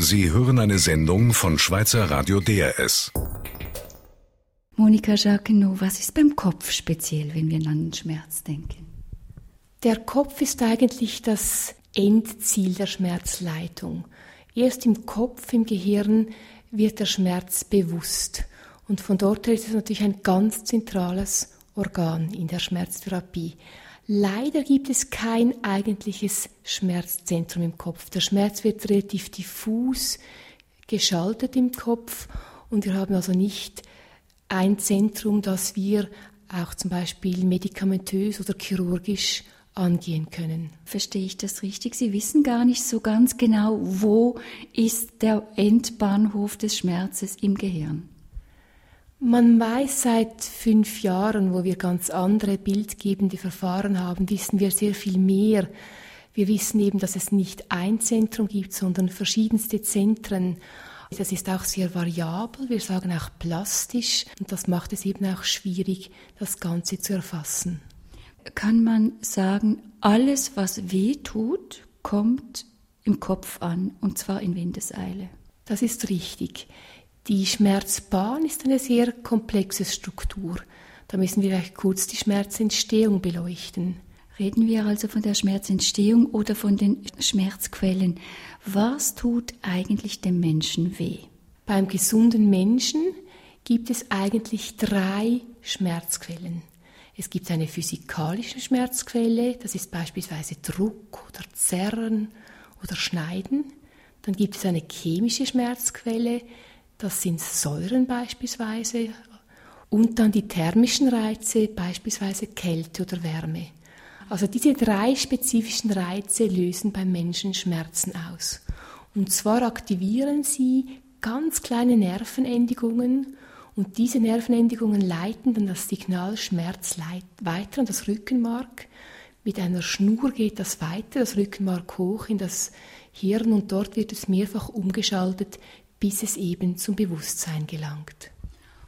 Sie hören eine Sendung von Schweizer Radio DRS. Monika Jacquenot, was ist beim Kopf speziell, wenn wir an den Schmerz denken? Der Kopf ist eigentlich das Endziel der Schmerzleitung. Erst im Kopf, im Gehirn wird der Schmerz bewusst. Und von dort her ist es natürlich ein ganz zentrales Organ in der Schmerztherapie. Leider gibt es kein eigentliches Schmerzzentrum im Kopf. Der Schmerz wird relativ diffus geschaltet im Kopf und wir haben also nicht ein Zentrum, das wir auch zum Beispiel medikamentös oder chirurgisch angehen können. Verstehe ich das richtig? Sie wissen gar nicht so ganz genau, wo ist der Endbahnhof des Schmerzes im Gehirn. Man weiß seit fünf Jahren, wo wir ganz andere bildgebende Verfahren haben, wissen wir sehr viel mehr. Wir wissen eben, dass es nicht ein Zentrum gibt, sondern verschiedenste Zentren. Das ist auch sehr variabel, wir sagen auch plastisch und das macht es eben auch schwierig, das Ganze zu erfassen. Kann man sagen, alles, was weh tut, kommt im Kopf an und zwar in Windeseile? Das ist richtig. Die Schmerzbahn ist eine sehr komplexe Struktur. Da müssen wir vielleicht kurz die Schmerzentstehung beleuchten. Reden wir also von der Schmerzentstehung oder von den Schmerzquellen. Was tut eigentlich dem Menschen weh? Beim gesunden Menschen gibt es eigentlich drei Schmerzquellen. Es gibt eine physikalische Schmerzquelle, das ist beispielsweise Druck oder Zerren oder Schneiden. Dann gibt es eine chemische Schmerzquelle, das sind Säuren beispielsweise und dann die thermischen Reize, beispielsweise Kälte oder Wärme. Also diese drei spezifischen Reize lösen beim Menschen Schmerzen aus. Und zwar aktivieren sie ganz kleine Nervenendigungen und diese Nervenendigungen leiten dann das Signal Schmerz weiter an das Rückenmark. Mit einer Schnur geht das weiter, das Rückenmark hoch in das Hirn und dort wird es mehrfach umgeschaltet bis es eben zum Bewusstsein gelangt.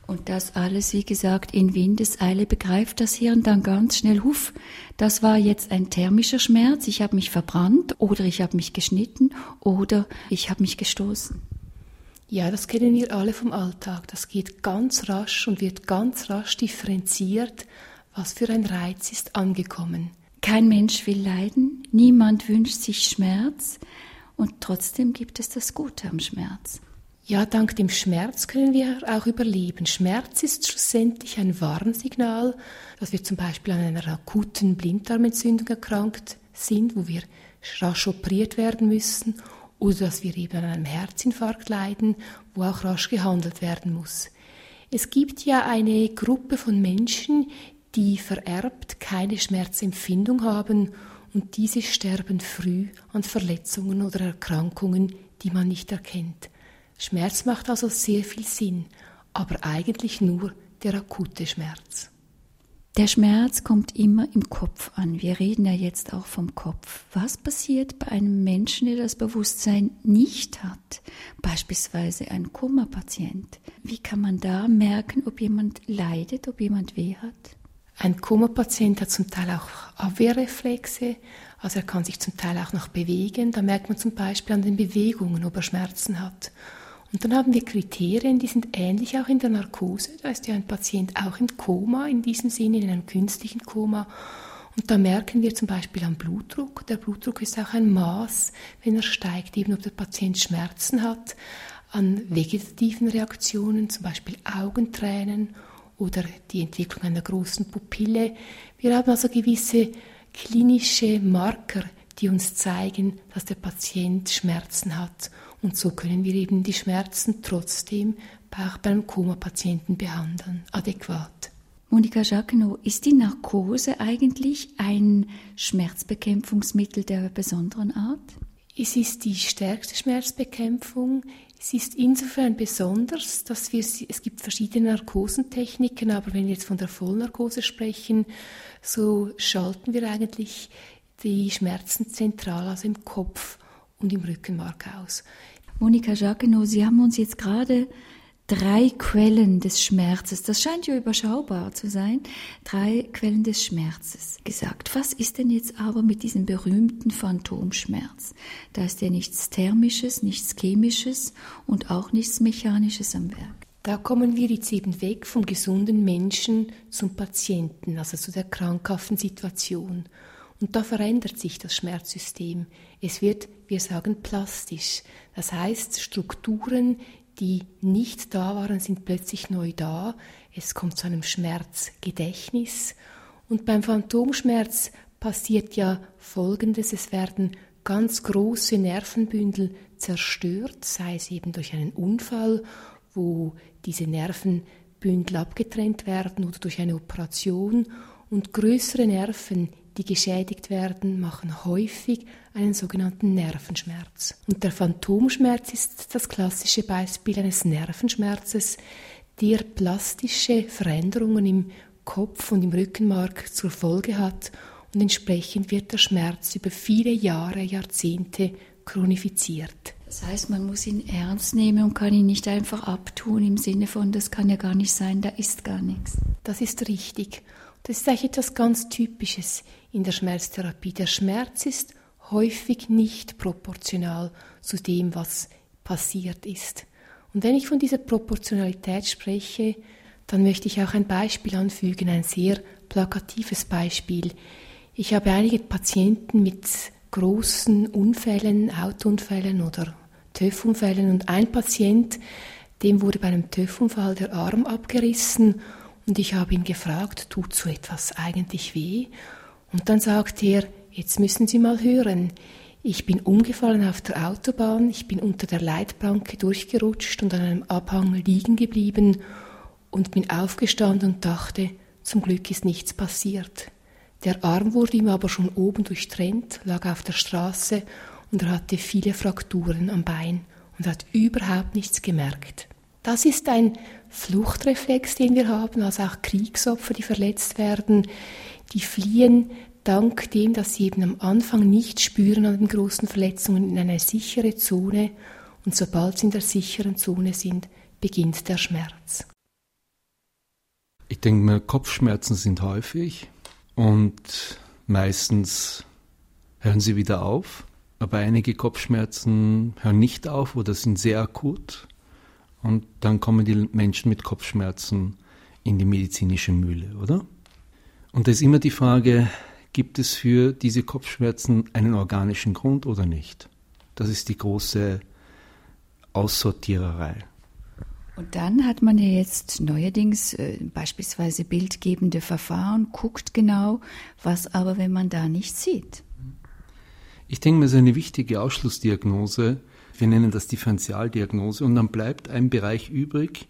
Und das alles, wie gesagt, in Windeseile begreift das Hirn dann ganz schnell, huff, das war jetzt ein thermischer Schmerz, ich habe mich verbrannt oder ich habe mich geschnitten oder ich habe mich gestoßen. Ja, das kennen wir alle vom Alltag. Das geht ganz rasch und wird ganz rasch differenziert, was für ein Reiz ist angekommen. Kein Mensch will leiden, niemand wünscht sich Schmerz und trotzdem gibt es das Gute am Schmerz. Ja, dank dem Schmerz können wir auch überleben. Schmerz ist schlussendlich ein Warnsignal, dass wir zum Beispiel an einer akuten Blinddarmentzündung erkrankt sind, wo wir rasch operiert werden müssen, oder dass wir eben an einem Herzinfarkt leiden, wo auch rasch gehandelt werden muss. Es gibt ja eine Gruppe von Menschen, die vererbt keine Schmerzempfindung haben und diese sterben früh an Verletzungen oder Erkrankungen, die man nicht erkennt. Schmerz macht also sehr viel Sinn, aber eigentlich nur der akute Schmerz. Der Schmerz kommt immer im Kopf an. Wir reden ja jetzt auch vom Kopf. Was passiert bei einem Menschen, der das Bewusstsein nicht hat? Beispielsweise ein Koma-Patient. Wie kann man da merken, ob jemand leidet, ob jemand weh hat? Ein Koma-Patient hat zum Teil auch Abwehrreflexe, also er kann sich zum Teil auch noch bewegen. Da merkt man zum Beispiel an den Bewegungen, ob er Schmerzen hat. Und dann haben wir Kriterien, die sind ähnlich auch in der Narkose. Da ist ja ein Patient auch im Koma, in diesem Sinne, in einem künstlichen Koma. Und da merken wir zum Beispiel am Blutdruck. Der Blutdruck ist auch ein Maß, wenn er steigt, eben ob der Patient Schmerzen hat, an vegetativen Reaktionen, zum Beispiel Augentränen oder die Entwicklung einer großen Pupille. Wir haben also gewisse klinische Marker, die uns zeigen, dass der Patient Schmerzen hat. Und so können wir eben die Schmerzen trotzdem auch beim Koma-Patienten behandeln, adäquat. Monika Jacquenot, ist die Narkose eigentlich ein Schmerzbekämpfungsmittel der besonderen Art? Es ist die stärkste Schmerzbekämpfung. Es ist insofern besonders, dass wir, es gibt verschiedene Narkosentechniken, aber wenn wir jetzt von der Vollnarkose sprechen, so schalten wir eigentlich die Schmerzen zentral, also im Kopf und im Rückenmark aus. Monika Jacquenot, Sie haben uns jetzt gerade drei Quellen des Schmerzes. Das scheint ja überschaubar zu sein. Drei Quellen des Schmerzes gesagt. Was ist denn jetzt aber mit diesem berühmten Phantomschmerz? Da ist ja nichts Thermisches, nichts Chemisches und auch nichts Mechanisches am Werk. Da kommen wir jetzt eben weg vom gesunden Menschen zum Patienten, also zu der krankhaften Situation. Und da verändert sich das Schmerzsystem. Es wird, wir sagen, plastisch. Das heißt, Strukturen, die nicht da waren, sind plötzlich neu da. Es kommt zu einem Schmerzgedächtnis. Und beim Phantomschmerz passiert ja Folgendes. Es werden ganz große Nervenbündel zerstört, sei es eben durch einen Unfall wo diese Nervenbündel abgetrennt werden oder durch eine Operation. Und größere Nerven, die geschädigt werden, machen häufig einen sogenannten Nervenschmerz. Und der Phantomschmerz ist das klassische Beispiel eines Nervenschmerzes, der plastische Veränderungen im Kopf und im Rückenmark zur Folge hat und entsprechend wird der Schmerz über viele Jahre, Jahrzehnte chronifiziert. Das heißt, man muss ihn ernst nehmen und kann ihn nicht einfach abtun im Sinne von, das kann ja gar nicht sein, da ist gar nichts. Das ist richtig. Das ist eigentlich etwas ganz Typisches in der Schmerztherapie. Der Schmerz ist häufig nicht proportional zu dem, was passiert ist. Und wenn ich von dieser Proportionalität spreche, dann möchte ich auch ein Beispiel anfügen, ein sehr plakatives Beispiel. Ich habe einige Patienten mit großen Unfällen, Autounfällen oder TÜV-Unfällen und ein Patient, dem wurde bei einem TÜV-Unfall der Arm abgerissen und ich habe ihn gefragt, tut so etwas eigentlich weh? Und dann sagt er, jetzt müssen Sie mal hören, ich bin umgefallen auf der Autobahn, ich bin unter der Leitplanke durchgerutscht und an einem Abhang liegen geblieben und bin aufgestanden und dachte, zum Glück ist nichts passiert. Der Arm wurde ihm aber schon oben durchtrennt, lag auf der Straße und er hatte viele Frakturen am Bein und hat überhaupt nichts gemerkt. Das ist ein Fluchtreflex, den wir haben, also auch Kriegsopfer, die verletzt werden, die fliehen dank dem, dass sie eben am Anfang nicht spüren an den großen Verletzungen in eine sichere Zone und sobald sie in der sicheren Zone sind, beginnt der Schmerz. Ich denke mir, Kopfschmerzen sind häufig und meistens hören sie wieder auf. Aber einige Kopfschmerzen hören nicht auf oder sind sehr akut. Und dann kommen die Menschen mit Kopfschmerzen in die medizinische Mühle, oder? Und da ist immer die Frage, gibt es für diese Kopfschmerzen einen organischen Grund oder nicht? Das ist die große Aussortiererei. Und dann hat man ja jetzt neuerdings äh, beispielsweise bildgebende Verfahren, guckt genau, was aber, wenn man da nicht sieht. Ich denke, das ist eine wichtige Ausschlussdiagnose. Wir nennen das Differentialdiagnose. Und dann bleibt ein Bereich übrig,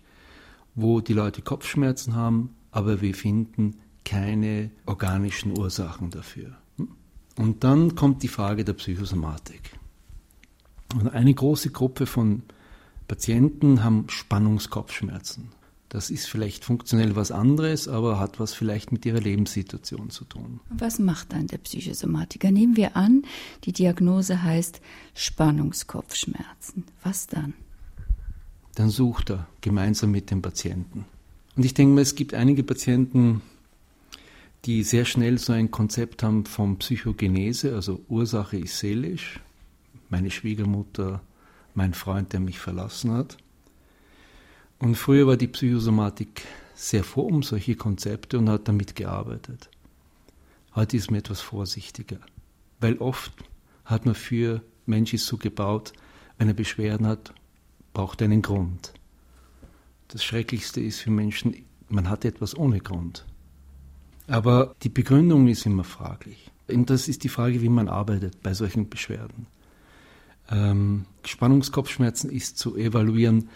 wo die Leute Kopfschmerzen haben, aber wir finden keine organischen Ursachen dafür. Und dann kommt die Frage der Psychosomatik. Und eine große Gruppe von Patienten haben Spannungskopfschmerzen. Das ist vielleicht funktionell was anderes, aber hat was vielleicht mit ihrer Lebenssituation zu tun. Was macht dann der Psychosomatiker? Nehmen wir an, die Diagnose heißt Spannungskopfschmerzen. Was dann? Dann sucht er gemeinsam mit dem Patienten. Und ich denke mal, es gibt einige Patienten, die sehr schnell so ein Konzept haben von Psychogenese, also Ursache ist seelisch, meine Schwiegermutter, mein Freund, der mich verlassen hat. Und früher war die Psychosomatik sehr vor um solche Konzepte und hat damit gearbeitet. Heute ist man etwas vorsichtiger, weil oft hat man für Mensch ist so gebaut, wenn er Beschwerden hat, braucht er einen Grund. Das Schrecklichste ist für Menschen, man hat etwas ohne Grund. Aber die Begründung ist immer fraglich. Und das ist die Frage, wie man arbeitet bei solchen Beschwerden. Ähm, Spannungskopfschmerzen ist zu evaluieren,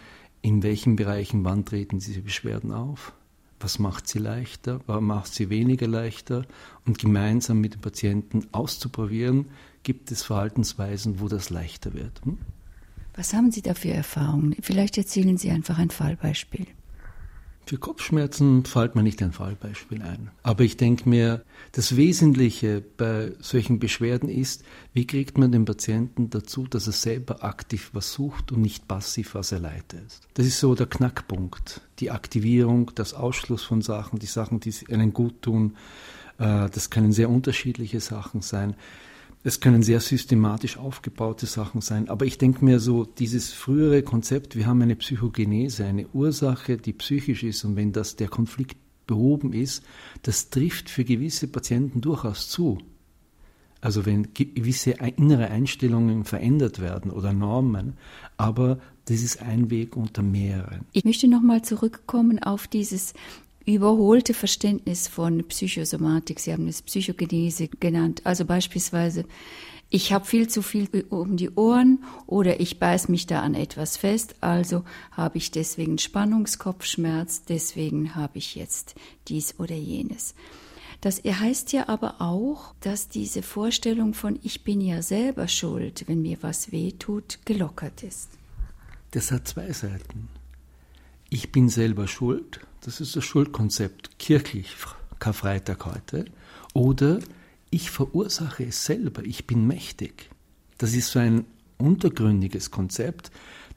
in welchen Bereichen, wann treten diese Beschwerden auf? Was macht sie leichter? Was macht sie weniger leichter? Und gemeinsam mit dem Patienten auszuprobieren, gibt es Verhaltensweisen, wo das leichter wird. Hm? Was haben Sie da für Erfahrungen? Vielleicht erzählen Sie einfach ein Fallbeispiel. Für Kopfschmerzen fällt mir nicht ein Fallbeispiel ein. Aber ich denke mir, das Wesentliche bei solchen Beschwerden ist, wie kriegt man den Patienten dazu, dass er selber aktiv was sucht und nicht passiv was er leitet. Das ist so der Knackpunkt. Die Aktivierung, das Ausschluss von Sachen, die Sachen, die einen gut tun. Äh, das können sehr unterschiedliche Sachen sein. Es können sehr systematisch aufgebaute Sachen sein, aber ich denke mir so, dieses frühere Konzept, wir haben eine Psychogenese, eine Ursache, die psychisch ist und wenn das der Konflikt behoben ist, das trifft für gewisse Patienten durchaus zu. Also wenn gewisse innere Einstellungen verändert werden oder Normen, aber das ist ein Weg unter mehreren. Ich möchte nochmal zurückkommen auf dieses überholte Verständnis von Psychosomatik. Sie haben es Psychogenese genannt. Also beispielsweise, ich habe viel zu viel um die Ohren oder ich beiß mich da an etwas fest, also habe ich deswegen Spannungskopfschmerz, deswegen habe ich jetzt dies oder jenes. Das heißt ja aber auch, dass diese Vorstellung von ich bin ja selber schuld, wenn mir was weh tut, gelockert ist. Das hat zwei Seiten. Ich bin selber schuld das ist das Schuldkonzept, kirchlich, Karfreitag heute. Oder ich verursache es selber, ich bin mächtig. Das ist so ein untergründiges Konzept,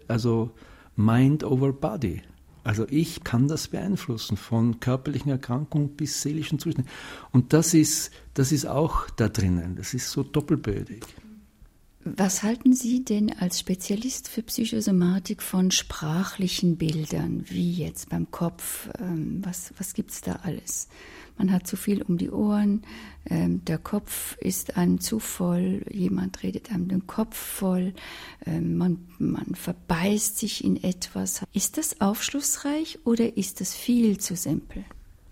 also Mind over Body. Also ich kann das beeinflussen, von körperlichen Erkrankungen bis seelischen Zuständen. Und das ist, das ist auch da drinnen, das ist so doppelbödig. Was halten Sie denn als Spezialist für Psychosomatik von sprachlichen Bildern, wie jetzt beim Kopf? Ähm, was was gibt es da alles? Man hat zu viel um die Ohren, ähm, der Kopf ist einem zu voll, jemand redet einem den Kopf voll, ähm, man, man verbeißt sich in etwas. Ist das aufschlussreich oder ist das viel zu simpel?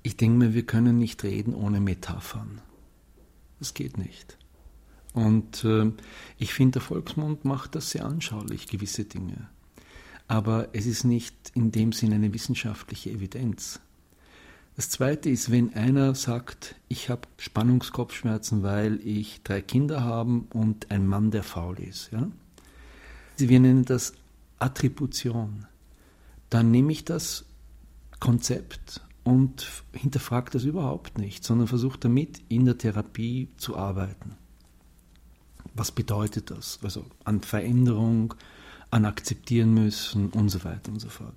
Ich denke mir, wir können nicht reden ohne Metaphern. Das geht nicht. Und äh, ich finde, der Volksmund macht das sehr anschaulich, gewisse Dinge. Aber es ist nicht in dem Sinn eine wissenschaftliche Evidenz. Das Zweite ist, wenn einer sagt, ich habe Spannungskopfschmerzen, weil ich drei Kinder habe und ein Mann, der faul ist. Ja? Wir nennen das Attribution. Dann nehme ich das Konzept und hinterfrage das überhaupt nicht, sondern versuche damit in der Therapie zu arbeiten was bedeutet das? Also an Veränderung, an akzeptieren müssen und so weiter und so fort.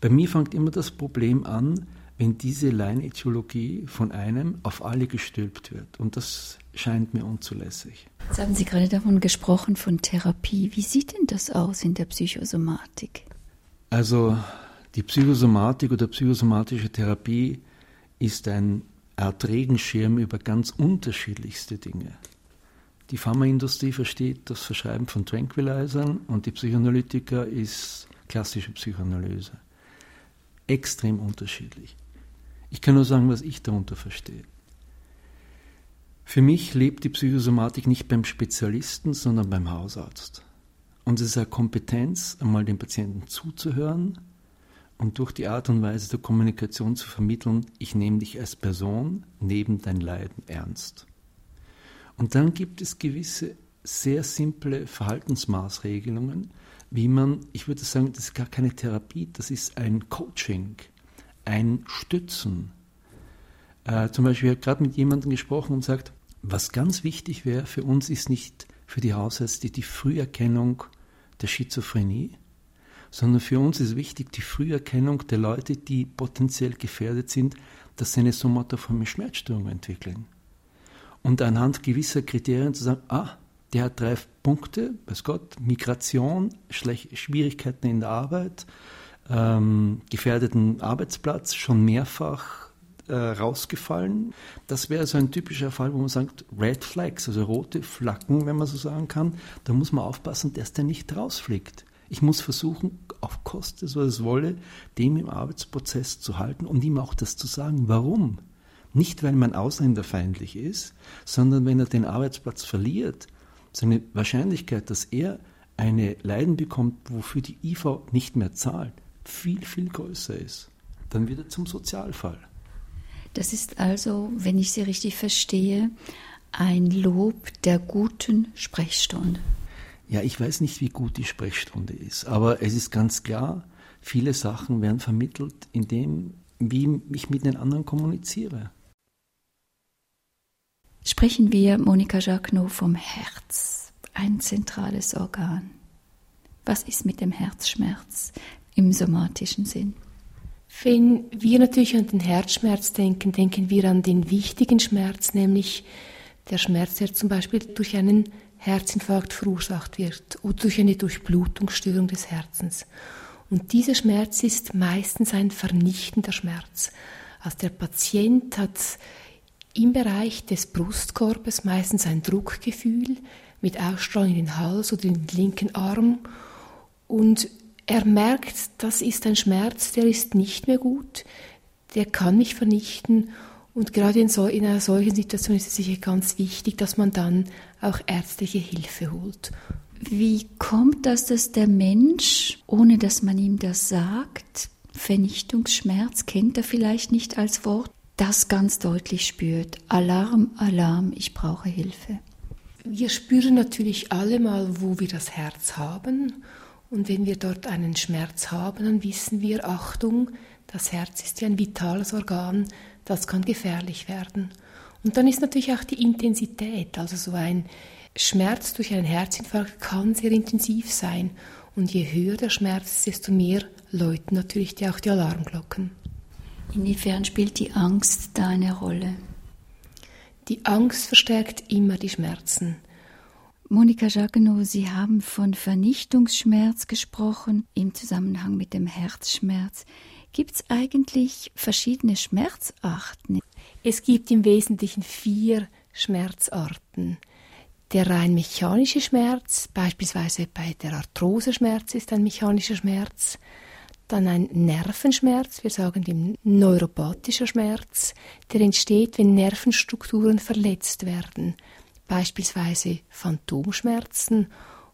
Bei mir fängt immer das Problem an, wenn diese Laienideologie von einem auf alle gestülpt wird. Und das scheint mir unzulässig. Jetzt haben Sie gerade davon gesprochen, von Therapie. Wie sieht denn das aus in der Psychosomatik? Also die Psychosomatik oder psychosomatische Therapie ist ein Art Regenschirm über ganz unterschiedlichste Dinge. Die Pharmaindustrie versteht das Verschreiben von Tranquilizern und die Psychoanalytiker ist klassische Psychoanalyse. Extrem unterschiedlich. Ich kann nur sagen, was ich darunter verstehe. Für mich lebt die Psychosomatik nicht beim Spezialisten, sondern beim Hausarzt. Und es ist eine Kompetenz, einmal dem Patienten zuzuhören und durch die Art und Weise der Kommunikation zu vermitteln, ich nehme dich als Person neben dein Leiden ernst. Und dann gibt es gewisse sehr simple Verhaltensmaßregelungen, wie man, ich würde sagen, das ist gar keine Therapie, das ist ein Coaching, ein Stützen. Äh, zum Beispiel, ich habe gerade mit jemandem gesprochen und sagt, was ganz wichtig wäre für uns, ist nicht für die Hausärzte die Früherkennung der Schizophrenie, sondern für uns ist wichtig die Früherkennung der Leute, die potenziell gefährdet sind, dass sie eine somatoforme Schmerzstörung entwickeln und anhand gewisser Kriterien zu sagen, ah, der hat drei Punkte, weiß Gott, Migration, Schwierigkeiten in der Arbeit, ähm, gefährdeten Arbeitsplatz, schon mehrfach äh, rausgefallen. Das wäre so ein typischer Fall, wo man sagt, Red Flags, also rote Flaggen, wenn man so sagen kann. Da muss man aufpassen, dass der nicht rausfliegt. Ich muss versuchen, auf Kosten, was es wolle, dem im Arbeitsprozess zu halten und ihm auch das zu sagen, warum. Nicht, weil man ausländerfeindlich ist, sondern wenn er den Arbeitsplatz verliert, seine Wahrscheinlichkeit, dass er eine Leiden bekommt, wofür die IV nicht mehr zahlt, viel, viel größer ist. Dann wird er zum Sozialfall. Das ist also, wenn ich Sie richtig verstehe, ein Lob der guten Sprechstunde. Ja, ich weiß nicht, wie gut die Sprechstunde ist, aber es ist ganz klar, viele Sachen werden vermittelt, indem wie ich mit den anderen kommuniziere. Sprechen wir, Monika Jacquenot, vom Herz, ein zentrales Organ. Was ist mit dem Herzschmerz im somatischen Sinn? Wenn wir natürlich an den Herzschmerz denken, denken wir an den wichtigen Schmerz, nämlich der Schmerz, der zum Beispiel durch einen Herzinfarkt verursacht wird oder durch eine Durchblutungsstörung des Herzens. Und dieser Schmerz ist meistens ein vernichtender Schmerz. Also der Patient hat im Bereich des Brustkorbes meistens ein Druckgefühl mit Ausstrahlung in den Hals oder in den linken Arm. Und er merkt, das ist ein Schmerz, der ist nicht mehr gut, der kann mich vernichten. Und gerade in, so, in einer solchen Situation ist es sicher ganz wichtig, dass man dann auch ärztliche Hilfe holt. Wie kommt das, dass der Mensch, ohne dass man ihm das sagt, Vernichtungsschmerz kennt er vielleicht nicht als Wort, das ganz deutlich spürt. Alarm, Alarm, ich brauche Hilfe. Wir spüren natürlich alle mal, wo wir das Herz haben. Und wenn wir dort einen Schmerz haben, dann wissen wir, Achtung, das Herz ist wie ein vitales Organ, das kann gefährlich werden. Und dann ist natürlich auch die Intensität, also so ein Schmerz durch einen Herzinfarkt kann sehr intensiv sein. Und je höher der Schmerz, desto mehr läuten natürlich auch die Alarmglocken. Inwiefern spielt die Angst da eine Rolle? Die Angst verstärkt immer die Schmerzen. Monika Jacquenot, Sie haben von Vernichtungsschmerz gesprochen im Zusammenhang mit dem Herzschmerz. Gibt es eigentlich verschiedene Schmerzarten? Es gibt im Wesentlichen vier Schmerzarten. Der rein mechanische Schmerz, beispielsweise bei der Arthrose-Schmerz ist ein mechanischer Schmerz. Dann ein Nervenschmerz, wir sagen dem neuropathischer Schmerz, der entsteht, wenn Nervenstrukturen verletzt werden. Beispielsweise Phantomschmerzen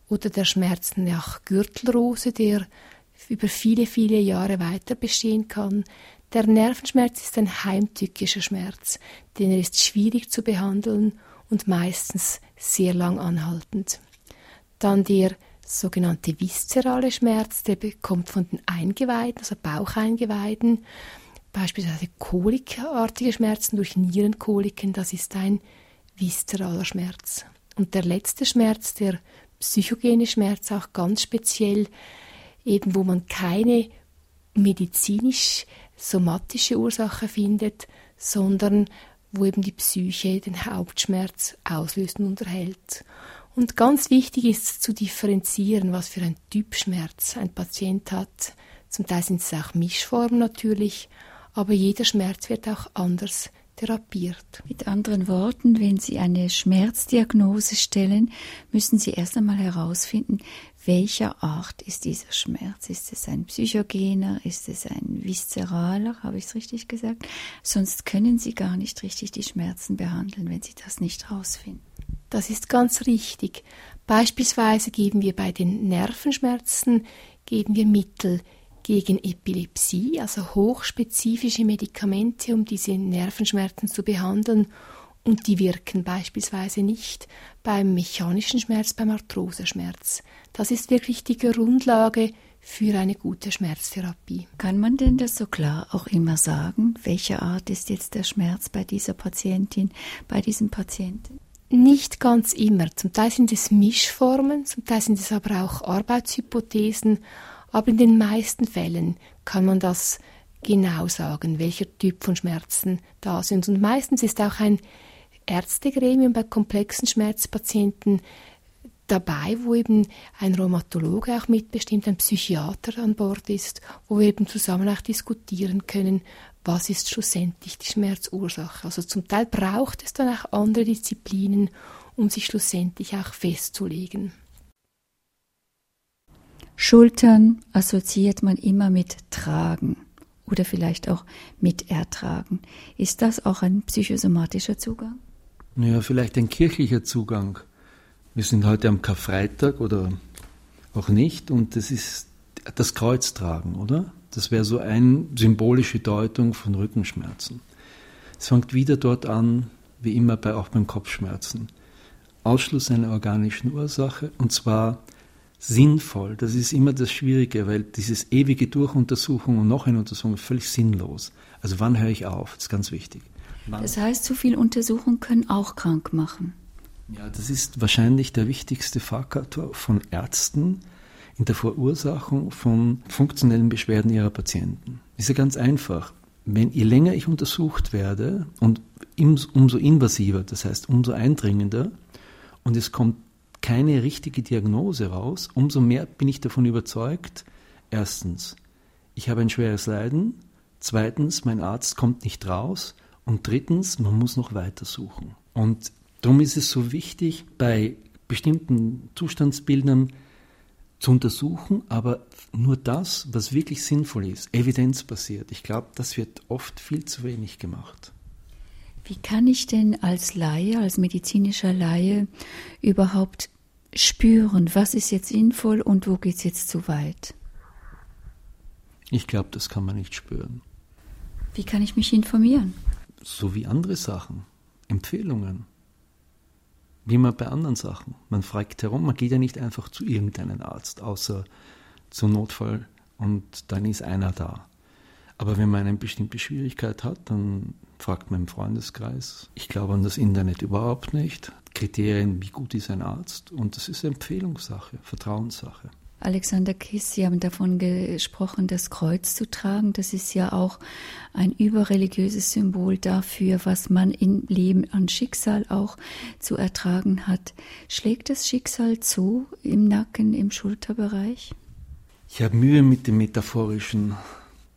oder der Schmerz nach Gürtelrose, der über viele, viele Jahre weiter bestehen kann. Der Nervenschmerz ist ein heimtückischer Schmerz, denn er ist schwierig zu behandeln und meistens sehr lang anhaltend. Dann der sogenannte viszerale Schmerz, der bekommt von den Eingeweiden, also Baucheingeweiden, beispielsweise kolikartige Schmerzen durch Nierenkoliken, das ist ein viszeraler Schmerz. Und der letzte Schmerz, der psychogene Schmerz, auch ganz speziell, eben wo man keine medizinisch-somatische Ursache findet, sondern wo eben die Psyche den Hauptschmerz auslöst und unterhält. Und ganz wichtig ist zu differenzieren, was für ein Typ Schmerz ein Patient hat. Zum Teil sind es auch Mischformen natürlich, aber jeder Schmerz wird auch anders therapiert. Mit anderen Worten, wenn Sie eine Schmerzdiagnose stellen, müssen Sie erst einmal herausfinden, welcher Art ist dieser Schmerz? Ist es ein psychogener? Ist es ein viszeraler? Habe ich es richtig gesagt? Sonst können Sie gar nicht richtig die Schmerzen behandeln, wenn Sie das nicht herausfinden. Das ist ganz richtig. Beispielsweise geben wir bei den Nervenschmerzen geben wir Mittel gegen Epilepsie, also hochspezifische Medikamente, um diese Nervenschmerzen zu behandeln und die wirken beispielsweise nicht beim mechanischen Schmerz, beim Arthroseschmerz. Das ist wirklich die Grundlage für eine gute Schmerztherapie. Kann man denn das so klar auch immer sagen? Welche Art ist jetzt der Schmerz bei dieser Patientin, bei diesem Patienten? Nicht ganz immer. Zum Teil sind es Mischformen, zum Teil sind es aber auch Arbeitshypothesen, aber in den meisten Fällen kann man das genau sagen, welcher Typ von Schmerzen da sind. Und meistens ist auch ein Ärztegremium bei komplexen Schmerzpatienten dabei, wo eben ein Rheumatologe auch mitbestimmt, ein Psychiater an Bord ist, wo wir eben zusammen auch diskutieren können, was ist schlussendlich die Schmerzursache. Also zum Teil braucht es dann auch andere Disziplinen, um sich schlussendlich auch festzulegen. Schultern assoziiert man immer mit Tragen oder vielleicht auch mit Ertragen. Ist das auch ein psychosomatischer Zugang? Ja, vielleicht ein kirchlicher Zugang. Wir sind heute am Karfreitag oder auch nicht und das ist das Kreuztragen, oder? Das wäre so eine symbolische Deutung von Rückenschmerzen. Es fängt wieder dort an, wie immer bei, auch beim Kopfschmerzen. Ausschluss einer organischen Ursache und zwar sinnvoll, das ist immer das Schwierige, weil dieses ewige Durchuntersuchung und noch eine Untersuchung ist völlig sinnlos. Also wann höre ich auf? Das ist ganz wichtig. Wann? Das heißt, zu viel Untersuchungen können auch krank machen. Ja, das ist wahrscheinlich der wichtigste Faktor von Ärzten in der Verursachung von funktionellen Beschwerden ihrer Patienten. Ist ja ganz einfach. Wenn je länger ich untersucht werde und umso invasiver, das heißt umso eindringender, und es kommt keine richtige Diagnose raus, umso mehr bin ich davon überzeugt, erstens, ich habe ein schweres Leiden, zweitens, mein Arzt kommt nicht raus und drittens, man muss noch weiter suchen. Und darum ist es so wichtig, bei bestimmten Zustandsbildern zu untersuchen, aber nur das, was wirklich sinnvoll ist, evidenzbasiert. Ich glaube, das wird oft viel zu wenig gemacht. Wie kann ich denn als Laie, als medizinischer Laie überhaupt spüren, was ist jetzt sinnvoll und wo geht es jetzt zu weit? Ich glaube, das kann man nicht spüren. Wie kann ich mich informieren? So wie andere Sachen, Empfehlungen. Wie immer bei anderen Sachen. Man fragt herum, man geht ja nicht einfach zu irgendeinem Arzt, außer zum Notfall und dann ist einer da. Aber wenn man eine bestimmte Schwierigkeit hat, dann fragt man im Freundeskreis. Ich glaube an das Internet überhaupt nicht. Kriterien, wie gut ist ein Arzt? Und das ist Empfehlungssache, Vertrauenssache. Alexander Kiss, Sie haben davon gesprochen, das Kreuz zu tragen. Das ist ja auch ein überreligiöses Symbol dafür, was man im Leben an Schicksal auch zu ertragen hat. Schlägt das Schicksal zu im Nacken, im Schulterbereich? Ich habe Mühe mit dem Metaphorischen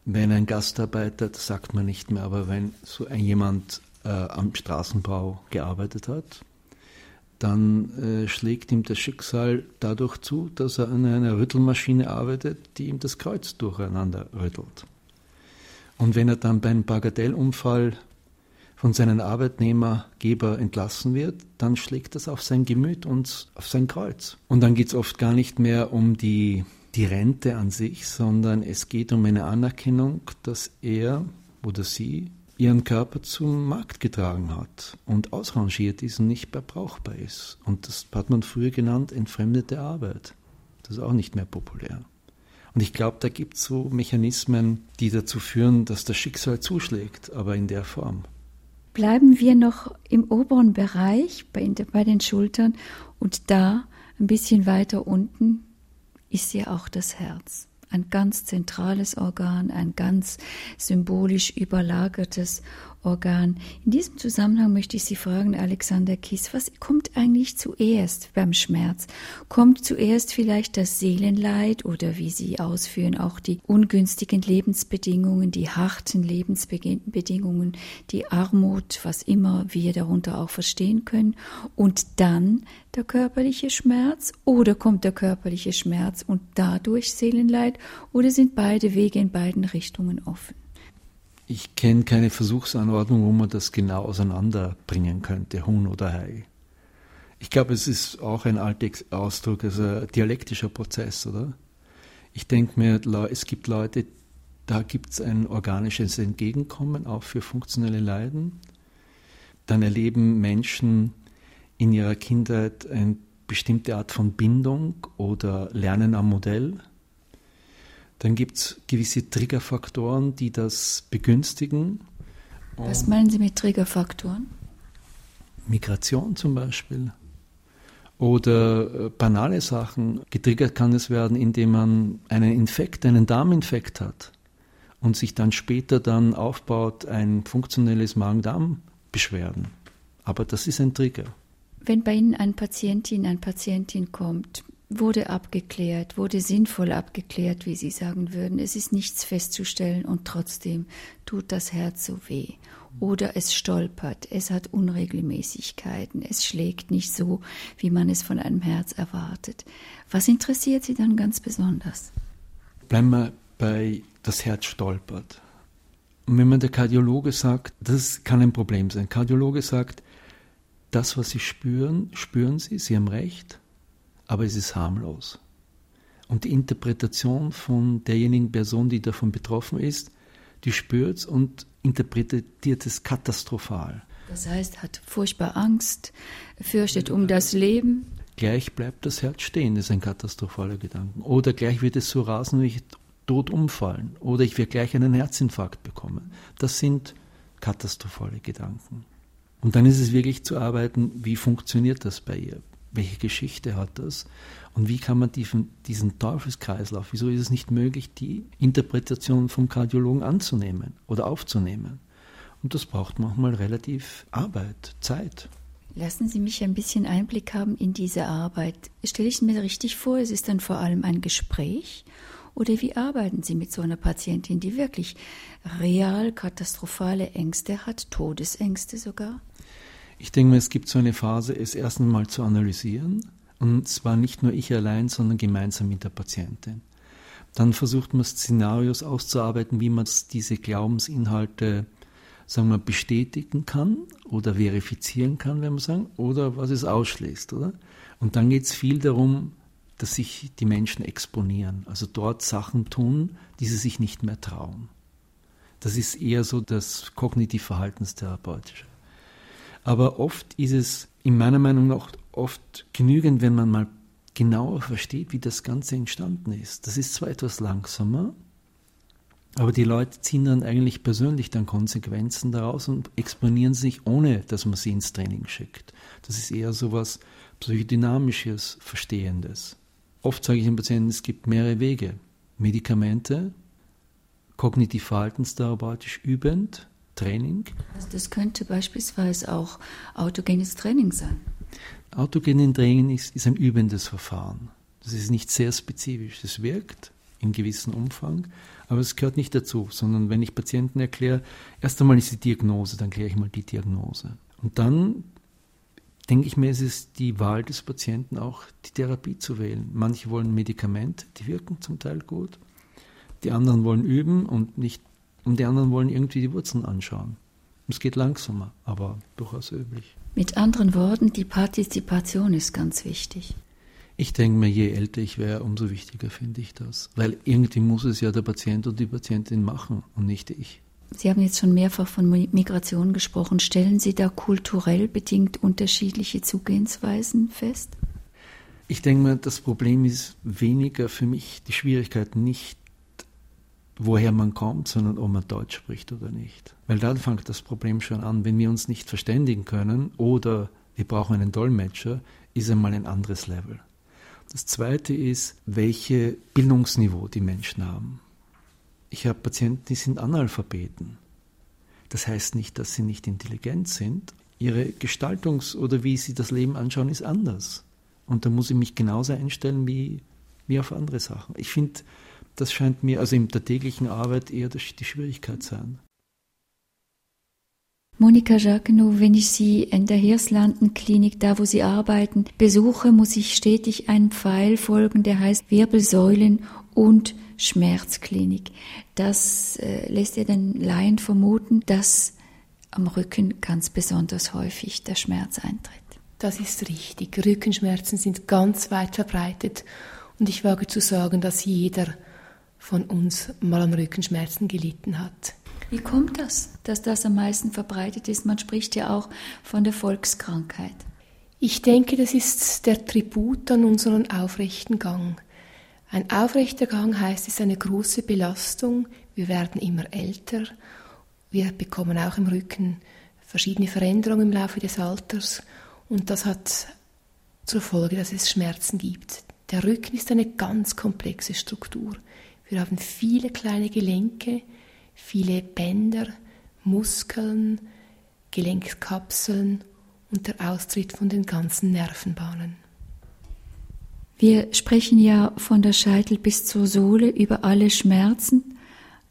wenn ein Gastarbeiter, das sagt man nicht mehr, aber wenn so ein jemand äh, am Straßenbau gearbeitet hat, dann äh, schlägt ihm das Schicksal dadurch zu, dass er an einer Rüttelmaschine arbeitet, die ihm das Kreuz durcheinander rüttelt. Und wenn er dann beim Bagatellunfall von seinem Arbeitnehmergeber entlassen wird, dann schlägt das auf sein Gemüt und auf sein Kreuz. Und dann geht es oft gar nicht mehr um die die Rente an sich, sondern es geht um eine Anerkennung, dass er oder sie ihren Körper zum Markt getragen hat und ausrangiert ist und nicht mehr brauchbar ist. Und das hat man früher genannt entfremdete Arbeit. Das ist auch nicht mehr populär. Und ich glaube, da gibt es so Mechanismen, die dazu führen, dass das Schicksal zuschlägt, aber in der Form. Bleiben wir noch im oberen Bereich bei, bei den Schultern und da ein bisschen weiter unten ist ja auch das Herz. Ein ganz zentrales Organ, ein ganz symbolisch überlagertes Organ. In diesem Zusammenhang möchte ich Sie fragen, Alexander Kies, was kommt eigentlich zuerst beim Schmerz? Kommt zuerst vielleicht das Seelenleid oder wie Sie ausführen, auch die ungünstigen Lebensbedingungen, die harten Lebensbedingungen, die Armut, was immer wir darunter auch verstehen können, und dann der körperliche Schmerz oder kommt der körperliche Schmerz und dadurch Seelenleid oder sind beide Wege in beiden Richtungen offen? Ich kenne keine Versuchsanordnung, wo man das genau auseinanderbringen könnte, Huhn oder Hai. Ich glaube, es ist auch ein alter Ausdruck, also ein dialektischer Prozess, oder? Ich denke mir, es gibt Leute, da gibt es ein organisches Entgegenkommen, auch für funktionelle Leiden. Dann erleben Menschen in ihrer Kindheit eine bestimmte Art von Bindung oder Lernen am Modell. Dann gibt es gewisse Triggerfaktoren, die das begünstigen. Was meinen Sie mit Triggerfaktoren? Migration zum Beispiel. Oder äh, banale Sachen. Getriggert kann es werden, indem man einen Infekt, einen Darminfekt hat und sich dann später dann aufbaut ein funktionelles Magen-Darm-Beschwerden. Aber das ist ein Trigger. Wenn bei Ihnen eine Patientin, ein Patientin kommt wurde abgeklärt, wurde sinnvoll abgeklärt, wie Sie sagen würden. Es ist nichts festzustellen und trotzdem tut das Herz so weh. Oder es stolpert, es hat Unregelmäßigkeiten, es schlägt nicht so, wie man es von einem Herz erwartet. Was interessiert Sie dann ganz besonders? Bleiben wir bei das Herz stolpert. Und wenn man der Kardiologe sagt, das kann ein Problem sein. Kardiologe sagt, das, was Sie spüren, spüren Sie, Sie haben recht, aber es ist harmlos. Und die Interpretation von derjenigen Person, die davon betroffen ist, die spürt es und interpretiert es katastrophal. Das heißt, hat furchtbar Angst, fürchtet um das Leben. gleich bleibt das Herz stehen, das ist ein katastrophaler Gedanke. Oder gleich wird es so rasen, wie ich tot umfallen. Oder ich werde gleich einen Herzinfarkt bekommen. Das sind katastrophale Gedanken. Und dann ist es wirklich zu arbeiten, wie funktioniert das bei ihr? Welche Geschichte hat das? Und wie kann man diesen, diesen Teufelskreislauf, wieso ist es nicht möglich, die Interpretation vom Kardiologen anzunehmen oder aufzunehmen? Und das braucht manchmal relativ Arbeit, Zeit. Lassen Sie mich ein bisschen Einblick haben in diese Arbeit. Stelle ich mir richtig vor, es ist dann vor allem ein Gespräch oder wie arbeiten Sie mit so einer Patientin, die wirklich real katastrophale Ängste hat, Todesängste sogar? Ich denke mir, es gibt so eine Phase, es erst einmal zu analysieren. Und zwar nicht nur ich allein, sondern gemeinsam mit der Patientin. Dann versucht man Szenarios auszuarbeiten, wie man diese Glaubensinhalte sagen wir, bestätigen kann oder verifizieren kann, wenn man sagen, oder was es ausschließt, oder? Und dann geht es viel darum, dass sich die Menschen exponieren, also dort Sachen tun, die sie sich nicht mehr trauen. Das ist eher so das kognitiv-verhaltenstherapeutische. Aber oft ist es in meiner Meinung nach oft genügend, wenn man mal genauer versteht, wie das Ganze entstanden ist. Das ist zwar etwas langsamer, aber die Leute ziehen dann eigentlich persönlich dann Konsequenzen daraus und exponieren sich, ohne dass man sie ins Training schickt. Das ist eher so was psychodynamisches, Verstehendes. Oft sage ich den Patienten, es gibt mehrere Wege. Medikamente, kognitiv-verhaltenstherapeutisch übend, Training. Also das könnte beispielsweise auch autogenes Training sein. Autogenes Training ist, ist ein übendes Verfahren. Das ist nicht sehr spezifisch. Es wirkt in gewissem Umfang, aber es gehört nicht dazu, sondern wenn ich Patienten erkläre, erst einmal ist die Diagnose, dann kläre ich mal die Diagnose. Und dann denke ich mir, es ist die Wahl des Patienten auch, die Therapie zu wählen. Manche wollen Medikamente, die wirken zum Teil gut. Die anderen wollen üben und nicht, und die anderen wollen irgendwie die Wurzeln anschauen. Es geht langsamer, aber durchaus üblich. Mit anderen Worten, die Partizipation ist ganz wichtig. Ich denke mir, je älter ich wäre, umso wichtiger finde ich das. Weil irgendwie muss es ja der Patient und die Patientin machen und nicht ich. Sie haben jetzt schon mehrfach von Migration gesprochen. Stellen Sie da kulturell bedingt unterschiedliche Zugehensweisen fest? Ich denke mal, das Problem ist weniger für mich die Schwierigkeit nicht, woher man kommt, sondern ob man Deutsch spricht oder nicht. Weil dann fängt das Problem schon an. Wenn wir uns nicht verständigen können oder wir brauchen einen Dolmetscher, ist einmal ein anderes Level. Das zweite ist, welche Bildungsniveau die Menschen haben. Ich habe Patienten, die sind Analphabeten. Das heißt nicht, dass sie nicht intelligent sind. Ihre Gestaltungs- oder wie sie das Leben anschauen, ist anders. Und da muss ich mich genauso einstellen wie, wie auf andere Sachen. Ich finde, das scheint mir also in der täglichen Arbeit eher die Schwierigkeit sein. Monika Jacquenot, wenn ich Sie in der Hirslandenklinik, da wo Sie arbeiten, besuche, muss ich stetig einen Pfeil folgen, der heißt Wirbelsäulen und Schmerzklinik. Das äh, lässt ja den Laien vermuten, dass am Rücken ganz besonders häufig der Schmerz eintritt. Das ist richtig. Rückenschmerzen sind ganz weit verbreitet und ich wage zu sagen, dass jeder von uns mal an Rückenschmerzen gelitten hat. Wie kommt das, dass das am meisten verbreitet ist? Man spricht ja auch von der Volkskrankheit. Ich denke, das ist der Tribut an unseren aufrechten Gang. Ein aufrechter Gang heißt, es ist eine große Belastung. Wir werden immer älter. Wir bekommen auch im Rücken verschiedene Veränderungen im Laufe des Alters. Und das hat zur Folge, dass es Schmerzen gibt. Der Rücken ist eine ganz komplexe Struktur. Wir haben viele kleine Gelenke, viele Bänder, Muskeln, Gelenkkapseln und der Austritt von den ganzen Nervenbahnen. Wir sprechen ja von der Scheitel bis zur Sohle über alle Schmerzen.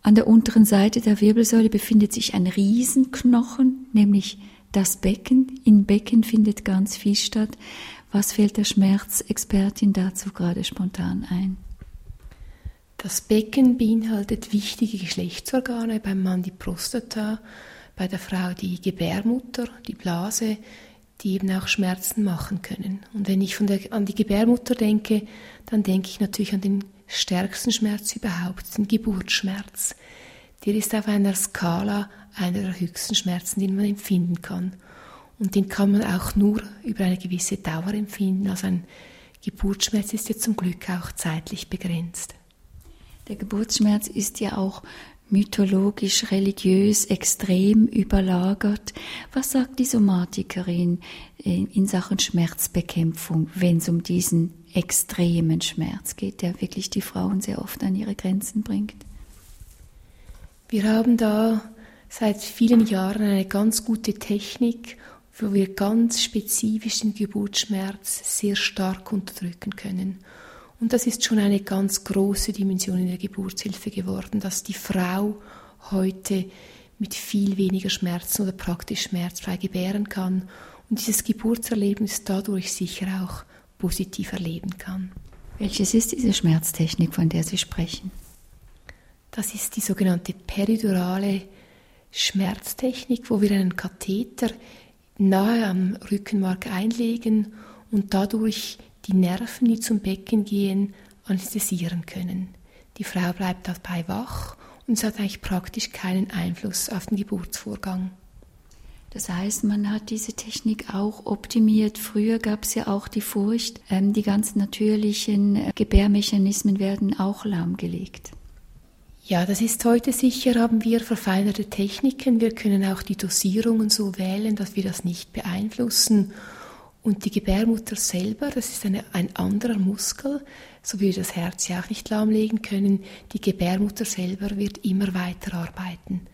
An der unteren Seite der Wirbelsäule befindet sich ein Riesenknochen, nämlich das Becken. Im Becken findet ganz viel statt. Was fällt der Schmerzexpertin dazu gerade spontan ein? Das Becken beinhaltet wichtige Geschlechtsorgane, beim Mann die Prostata, bei der Frau die Gebärmutter, die Blase, die eben auch Schmerzen machen können. Und wenn ich der, an die Gebärmutter denke, dann denke ich natürlich an den stärksten Schmerz überhaupt, den Geburtsschmerz. Der ist auf einer Skala einer der höchsten Schmerzen, die man empfinden kann. Und den kann man auch nur über eine gewisse Dauer empfinden. Also ein Geburtsschmerz ist ja zum Glück auch zeitlich begrenzt. Der Geburtsschmerz ist ja auch mythologisch, religiös, extrem überlagert. Was sagt die Somatikerin in Sachen Schmerzbekämpfung, wenn es um diesen extremen Schmerz geht, der wirklich die Frauen sehr oft an ihre Grenzen bringt? Wir haben da seit vielen Jahren eine ganz gute Technik, wo wir ganz spezifisch den Geburtsschmerz sehr stark unterdrücken können. Und das ist schon eine ganz große Dimension in der Geburtshilfe geworden, dass die Frau heute mit viel weniger Schmerzen oder praktisch schmerzfrei gebären kann und dieses Geburtserlebnis dadurch sicher auch positiv erleben kann. Welches ist diese Schmerztechnik, von der Sie sprechen? Das ist die sogenannte peridurale Schmerztechnik, wo wir einen Katheter nahe am Rückenmark einlegen und dadurch die Nerven, die zum Becken gehen, anästhesieren können. Die Frau bleibt dabei wach und es hat eigentlich praktisch keinen Einfluss auf den Geburtsvorgang. Das heißt, man hat diese Technik auch optimiert. Früher gab es ja auch die Furcht, ähm, die ganz natürlichen äh, Gebärmechanismen werden auch lahmgelegt. Ja, das ist heute sicher, haben wir verfeinerte Techniken. Wir können auch die Dosierungen so wählen, dass wir das nicht beeinflussen. Und die Gebärmutter selber, das ist eine, ein anderer Muskel, so wie wir das Herz ja auch nicht lahmlegen können. Die Gebärmutter selber wird immer weiter arbeiten.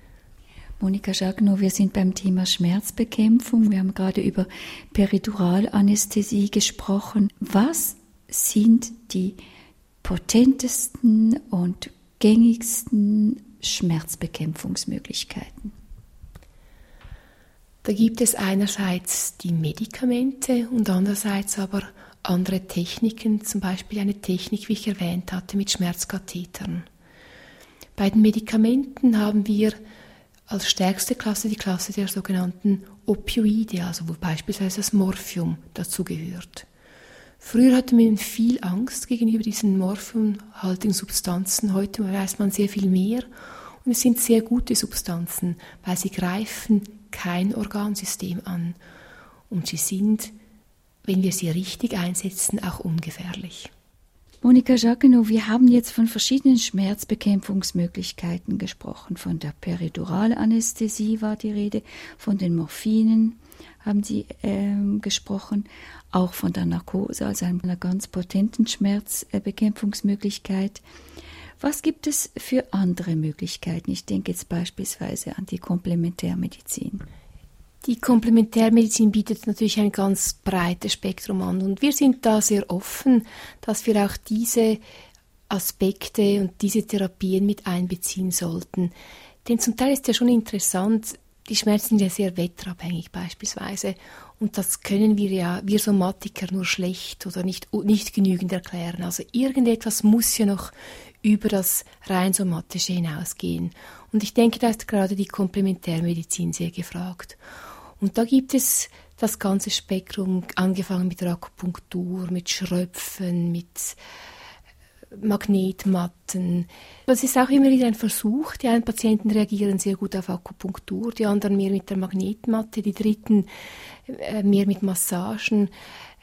Monika Jagno, wir sind beim Thema Schmerzbekämpfung. Wir haben gerade über Periduralanästhesie gesprochen. Was sind die potentesten und gängigsten Schmerzbekämpfungsmöglichkeiten? Da gibt es einerseits die Medikamente und andererseits aber andere Techniken, zum Beispiel eine Technik, wie ich erwähnt hatte, mit Schmerzkathetern. Bei den Medikamenten haben wir als stärkste Klasse die Klasse der sogenannten Opioide, also wo beispielsweise das Morphium dazugehört. Früher hatte man viel Angst gegenüber diesen morphiumhaltigen Substanzen, heute weiß man sehr viel mehr und es sind sehr gute Substanzen, weil sie greifen kein Organsystem an. Und sie sind, wenn wir sie richtig einsetzen, auch ungefährlich. Monika Jacquenot, wir haben jetzt von verschiedenen Schmerzbekämpfungsmöglichkeiten gesprochen. Von der Periduralanästhesie war die Rede, von den Morphinen haben Sie ähm, gesprochen, auch von der Narkose, also einer ganz potenten Schmerzbekämpfungsmöglichkeit. Was gibt es für andere Möglichkeiten? Ich denke jetzt beispielsweise an die Komplementärmedizin. Die Komplementärmedizin bietet natürlich ein ganz breites Spektrum an und wir sind da sehr offen, dass wir auch diese Aspekte und diese Therapien mit einbeziehen sollten. Denn zum Teil ist ja schon interessant, die Schmerzen sind ja sehr wetterabhängig beispielsweise und das können wir ja, wir Somatiker, nur schlecht oder nicht, nicht genügend erklären. Also irgendetwas muss ja noch über das rein somatische hinausgehen. Und ich denke, da ist gerade die Komplementärmedizin sehr gefragt. Und da gibt es das ganze Spektrum, angefangen mit der Akupunktur, mit Schröpfen, mit äh, Magnetmatten. Das ist auch immer wieder ein Versuch. Die einen Patienten reagieren sehr gut auf Akupunktur, die anderen mehr mit der Magnetmatte, die dritten äh, mehr mit Massagen.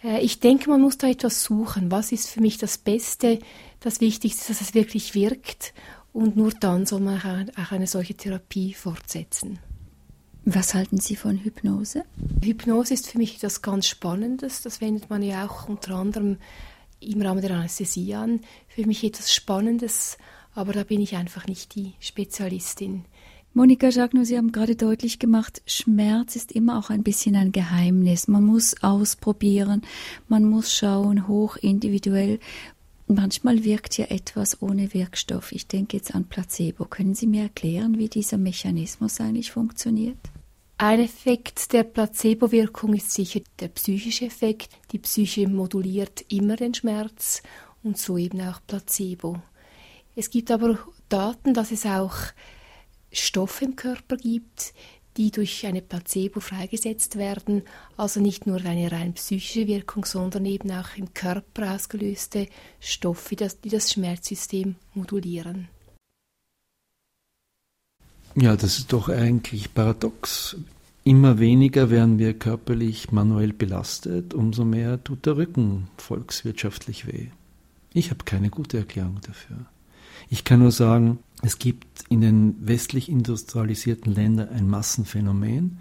Äh, ich denke, man muss da etwas suchen. Was ist für mich das Beste? Das Wichtigste ist, dass es wirklich wirkt und nur dann soll man auch eine solche Therapie fortsetzen. Was halten Sie von Hypnose? Hypnose ist für mich etwas ganz Spannendes. Das wendet man ja auch unter anderem im Rahmen der Anästhesie an. Für mich etwas Spannendes, aber da bin ich einfach nicht die Spezialistin. Monika Jagno, Sie haben gerade deutlich gemacht, Schmerz ist immer auch ein bisschen ein Geheimnis. Man muss ausprobieren, man muss schauen, hoch individuell. Manchmal wirkt ja etwas ohne Wirkstoff. Ich denke jetzt an Placebo. Können Sie mir erklären, wie dieser Mechanismus eigentlich funktioniert? Ein Effekt der Placebo-Wirkung ist sicher der psychische Effekt. Die Psyche moduliert immer den Schmerz und so eben auch Placebo. Es gibt aber Daten, dass es auch Stoffe im Körper gibt, die durch eine Placebo freigesetzt werden, also nicht nur eine rein psychische Wirkung, sondern eben auch im Körper ausgelöste Stoffe, die das Schmerzsystem modulieren. Ja, das ist doch eigentlich paradox. immer weniger werden wir körperlich manuell belastet, umso mehr tut der Rücken volkswirtschaftlich weh. Ich habe keine gute Erklärung dafür. Ich kann nur sagen, es gibt in den westlich industrialisierten Ländern ein Massenphänomen.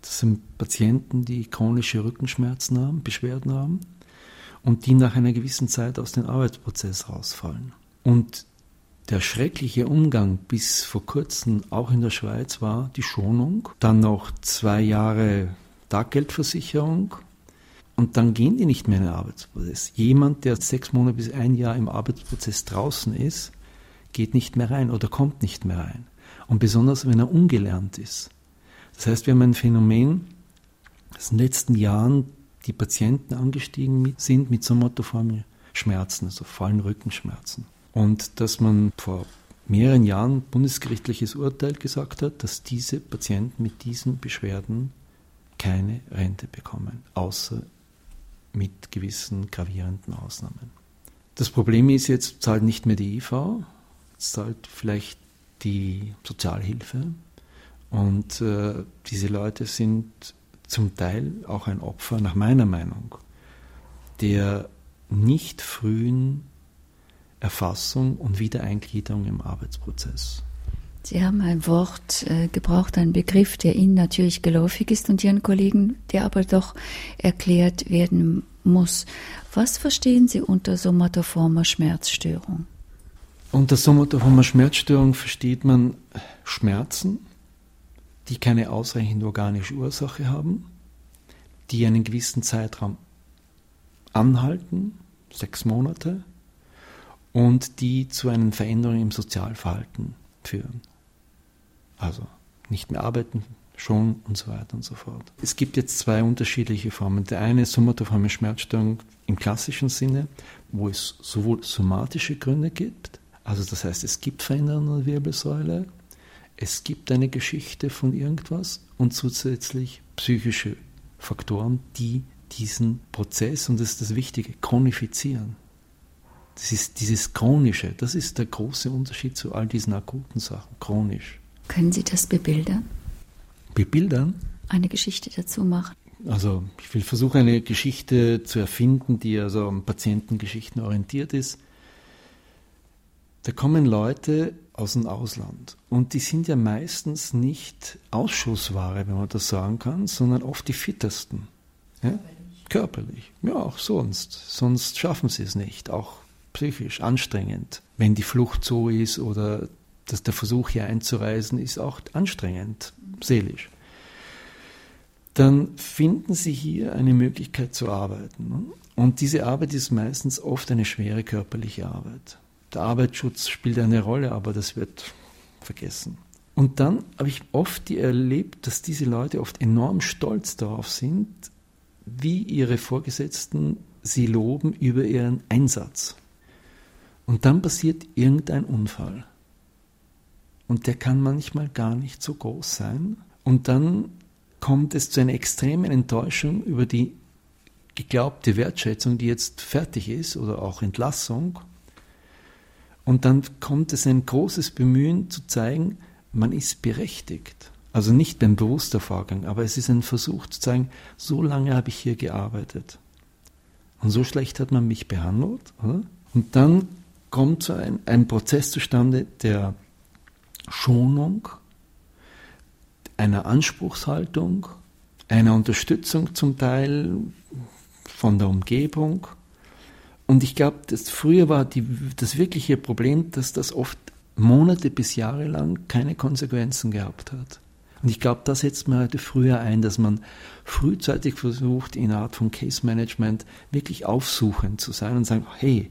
Das sind Patienten, die chronische Rückenschmerzen haben, Beschwerden haben und die nach einer gewissen Zeit aus dem Arbeitsprozess rausfallen. Und der schreckliche Umgang bis vor kurzem auch in der Schweiz war die Schonung, dann noch zwei Jahre Taggeldversicherung und dann gehen die nicht mehr in den Arbeitsprozess. Jemand, der sechs Monate bis ein Jahr im Arbeitsprozess draußen ist, geht nicht mehr rein oder kommt nicht mehr rein. Und besonders, wenn er ungelernt ist. Das heißt, wir haben ein Phänomen, dass in den letzten Jahren die Patienten angestiegen sind mit somatoformen Schmerzen, also vor allem Rückenschmerzen. Und dass man vor mehreren Jahren bundesgerichtliches Urteil gesagt hat, dass diese Patienten mit diesen Beschwerden keine Rente bekommen, außer mit gewissen gravierenden Ausnahmen. Das Problem ist, jetzt zahlt nicht mehr die IV, zahlt vielleicht die Sozialhilfe. Und äh, diese Leute sind zum Teil auch ein Opfer, nach meiner Meinung, der nicht frühen Erfassung und Wiedereingliederung im Arbeitsprozess. Sie haben ein Wort äh, gebraucht, einen Begriff, der Ihnen natürlich geläufig ist und Ihren Kollegen, der aber doch erklärt werden muss. Was verstehen Sie unter somatoformer Schmerzstörung? Unter somatoformer Schmerzstörung versteht man Schmerzen, die keine ausreichend organische Ursache haben, die einen gewissen Zeitraum anhalten, sechs Monate, und die zu einer Veränderung im Sozialverhalten führen. Also nicht mehr arbeiten, schon und so weiter und so fort. Es gibt jetzt zwei unterschiedliche Formen. Der eine ist somatoforme Schmerzstörung im klassischen Sinne, wo es sowohl somatische Gründe gibt, also das heißt, es gibt Veränderungen der Wirbelsäule, es gibt eine Geschichte von irgendwas und zusätzlich psychische Faktoren, die diesen Prozess, und das ist das Wichtige, chronifizieren. Das ist dieses Chronische, das ist der große Unterschied zu all diesen akuten Sachen, chronisch. Können Sie das bebildern? Bebildern? Eine Geschichte dazu machen. Also ich will versuchen, eine Geschichte zu erfinden, die also an Patientengeschichten orientiert ist. Da kommen Leute aus dem Ausland und die sind ja meistens nicht Ausschussware, wenn man das sagen kann, sondern oft die fittesten. Ja? Körperlich. Ja, auch sonst. Sonst schaffen sie es nicht. Auch psychisch anstrengend. Wenn die Flucht so ist oder dass der Versuch hier einzureisen ist auch anstrengend, seelisch. Dann finden Sie hier eine Möglichkeit zu arbeiten. Und diese Arbeit ist meistens oft eine schwere körperliche Arbeit. Der Arbeitsschutz spielt eine Rolle, aber das wird vergessen. Und dann habe ich oft erlebt, dass diese Leute oft enorm stolz darauf sind, wie ihre Vorgesetzten sie loben über ihren Einsatz. Und dann passiert irgendein Unfall. Und der kann manchmal gar nicht so groß sein. Und dann kommt es zu einer extremen Enttäuschung über die geglaubte Wertschätzung, die jetzt fertig ist, oder auch Entlassung. Und dann kommt es ein großes Bemühen zu zeigen, man ist berechtigt. Also nicht beim bewusster Vorgang, aber es ist ein Versuch zu zeigen, so lange habe ich hier gearbeitet. Und so schlecht hat man mich behandelt. Oder? Und dann kommt so ein, ein Prozess zustande der Schonung, einer Anspruchshaltung, einer Unterstützung zum Teil von der Umgebung. Und ich glaube, das früher war die, das wirkliche Problem, dass das oft Monate bis Jahre lang keine Konsequenzen gehabt hat. Und ich glaube, das setzt man heute früher ein, dass man frühzeitig versucht, in einer Art von Case Management wirklich aufsuchend zu sein und sagen, hey,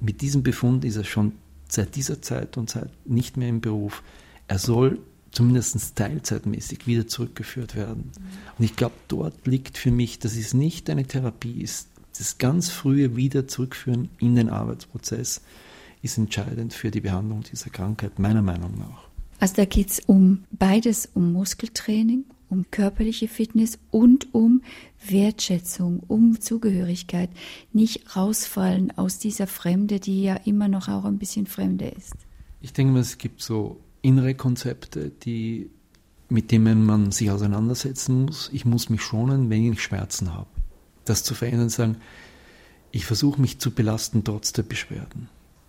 mit diesem Befund ist er schon seit dieser Zeit und seit nicht mehr im Beruf. Er soll zumindest teilzeitmäßig wieder zurückgeführt werden. Und ich glaube, dort liegt für mich, dass es nicht eine Therapie ist. Das ganz frühe Wieder zurückführen in den Arbeitsprozess ist entscheidend für die Behandlung dieser Krankheit, meiner Meinung nach. Also da geht es um beides, um Muskeltraining um körperliche Fitness und um Wertschätzung, um Zugehörigkeit. Nicht rausfallen aus dieser Fremde, die ja immer noch auch ein bisschen Fremde ist. Ich denke mal, es gibt so innere Konzepte, die mit dem man sich auseinandersetzen muss. Ich muss mich schonen, wenn ich Schmerzen habe. Das zu verändern, sagen, ich versuche mich zu belasten trotz der Beschwerden.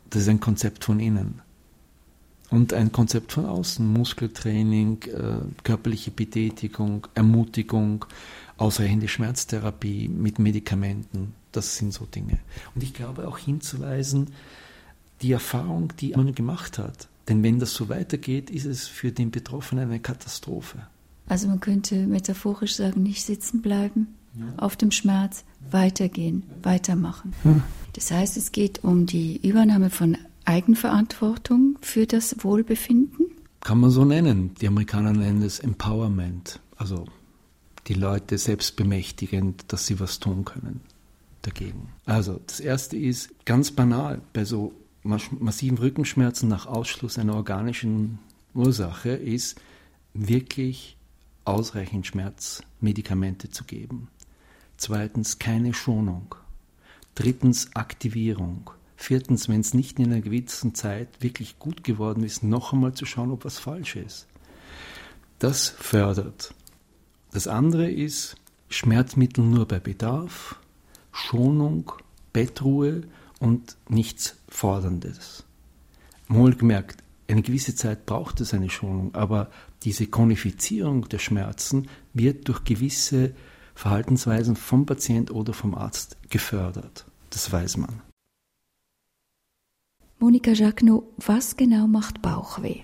Das ist ein Konzept von innen. Und ein Konzept von außen, Muskeltraining, äh, körperliche Betätigung, Ermutigung, ausreichende Schmerztherapie mit Medikamenten, das sind so Dinge. Und ich glaube auch hinzuweisen, die Erfahrung, die man gemacht hat. Denn wenn das so weitergeht, ist es für den Betroffenen eine Katastrophe. Also man könnte metaphorisch sagen, nicht sitzen bleiben. Auf dem Schmerz, weitergehen, weitermachen. Das heißt, es geht um die Übernahme von Eigenverantwortung für das Wohlbefinden? Kann man so nennen. Die Amerikaner nennen es Empowerment. Also die Leute selbst bemächtigend, dass sie was tun können dagegen. Also das Erste ist ganz banal, bei so massiven Rückenschmerzen nach Ausschluss einer organischen Ursache ist wirklich ausreichend Schmerzmedikamente zu geben. Zweitens keine Schonung. Drittens Aktivierung. Viertens, wenn es nicht in einer gewissen Zeit wirklich gut geworden ist, noch einmal zu schauen, ob was falsch ist. Das fördert. Das andere ist Schmerzmittel nur bei Bedarf, Schonung, Bettruhe und nichts Forderndes. Wohlgemerkt, eine gewisse Zeit braucht es eine Schonung, aber diese Chronifizierung der Schmerzen wird durch gewisse Verhaltensweisen vom Patient oder vom Arzt gefördert. Das weiß man. Monika Jacquenot, was genau macht Bauchweh?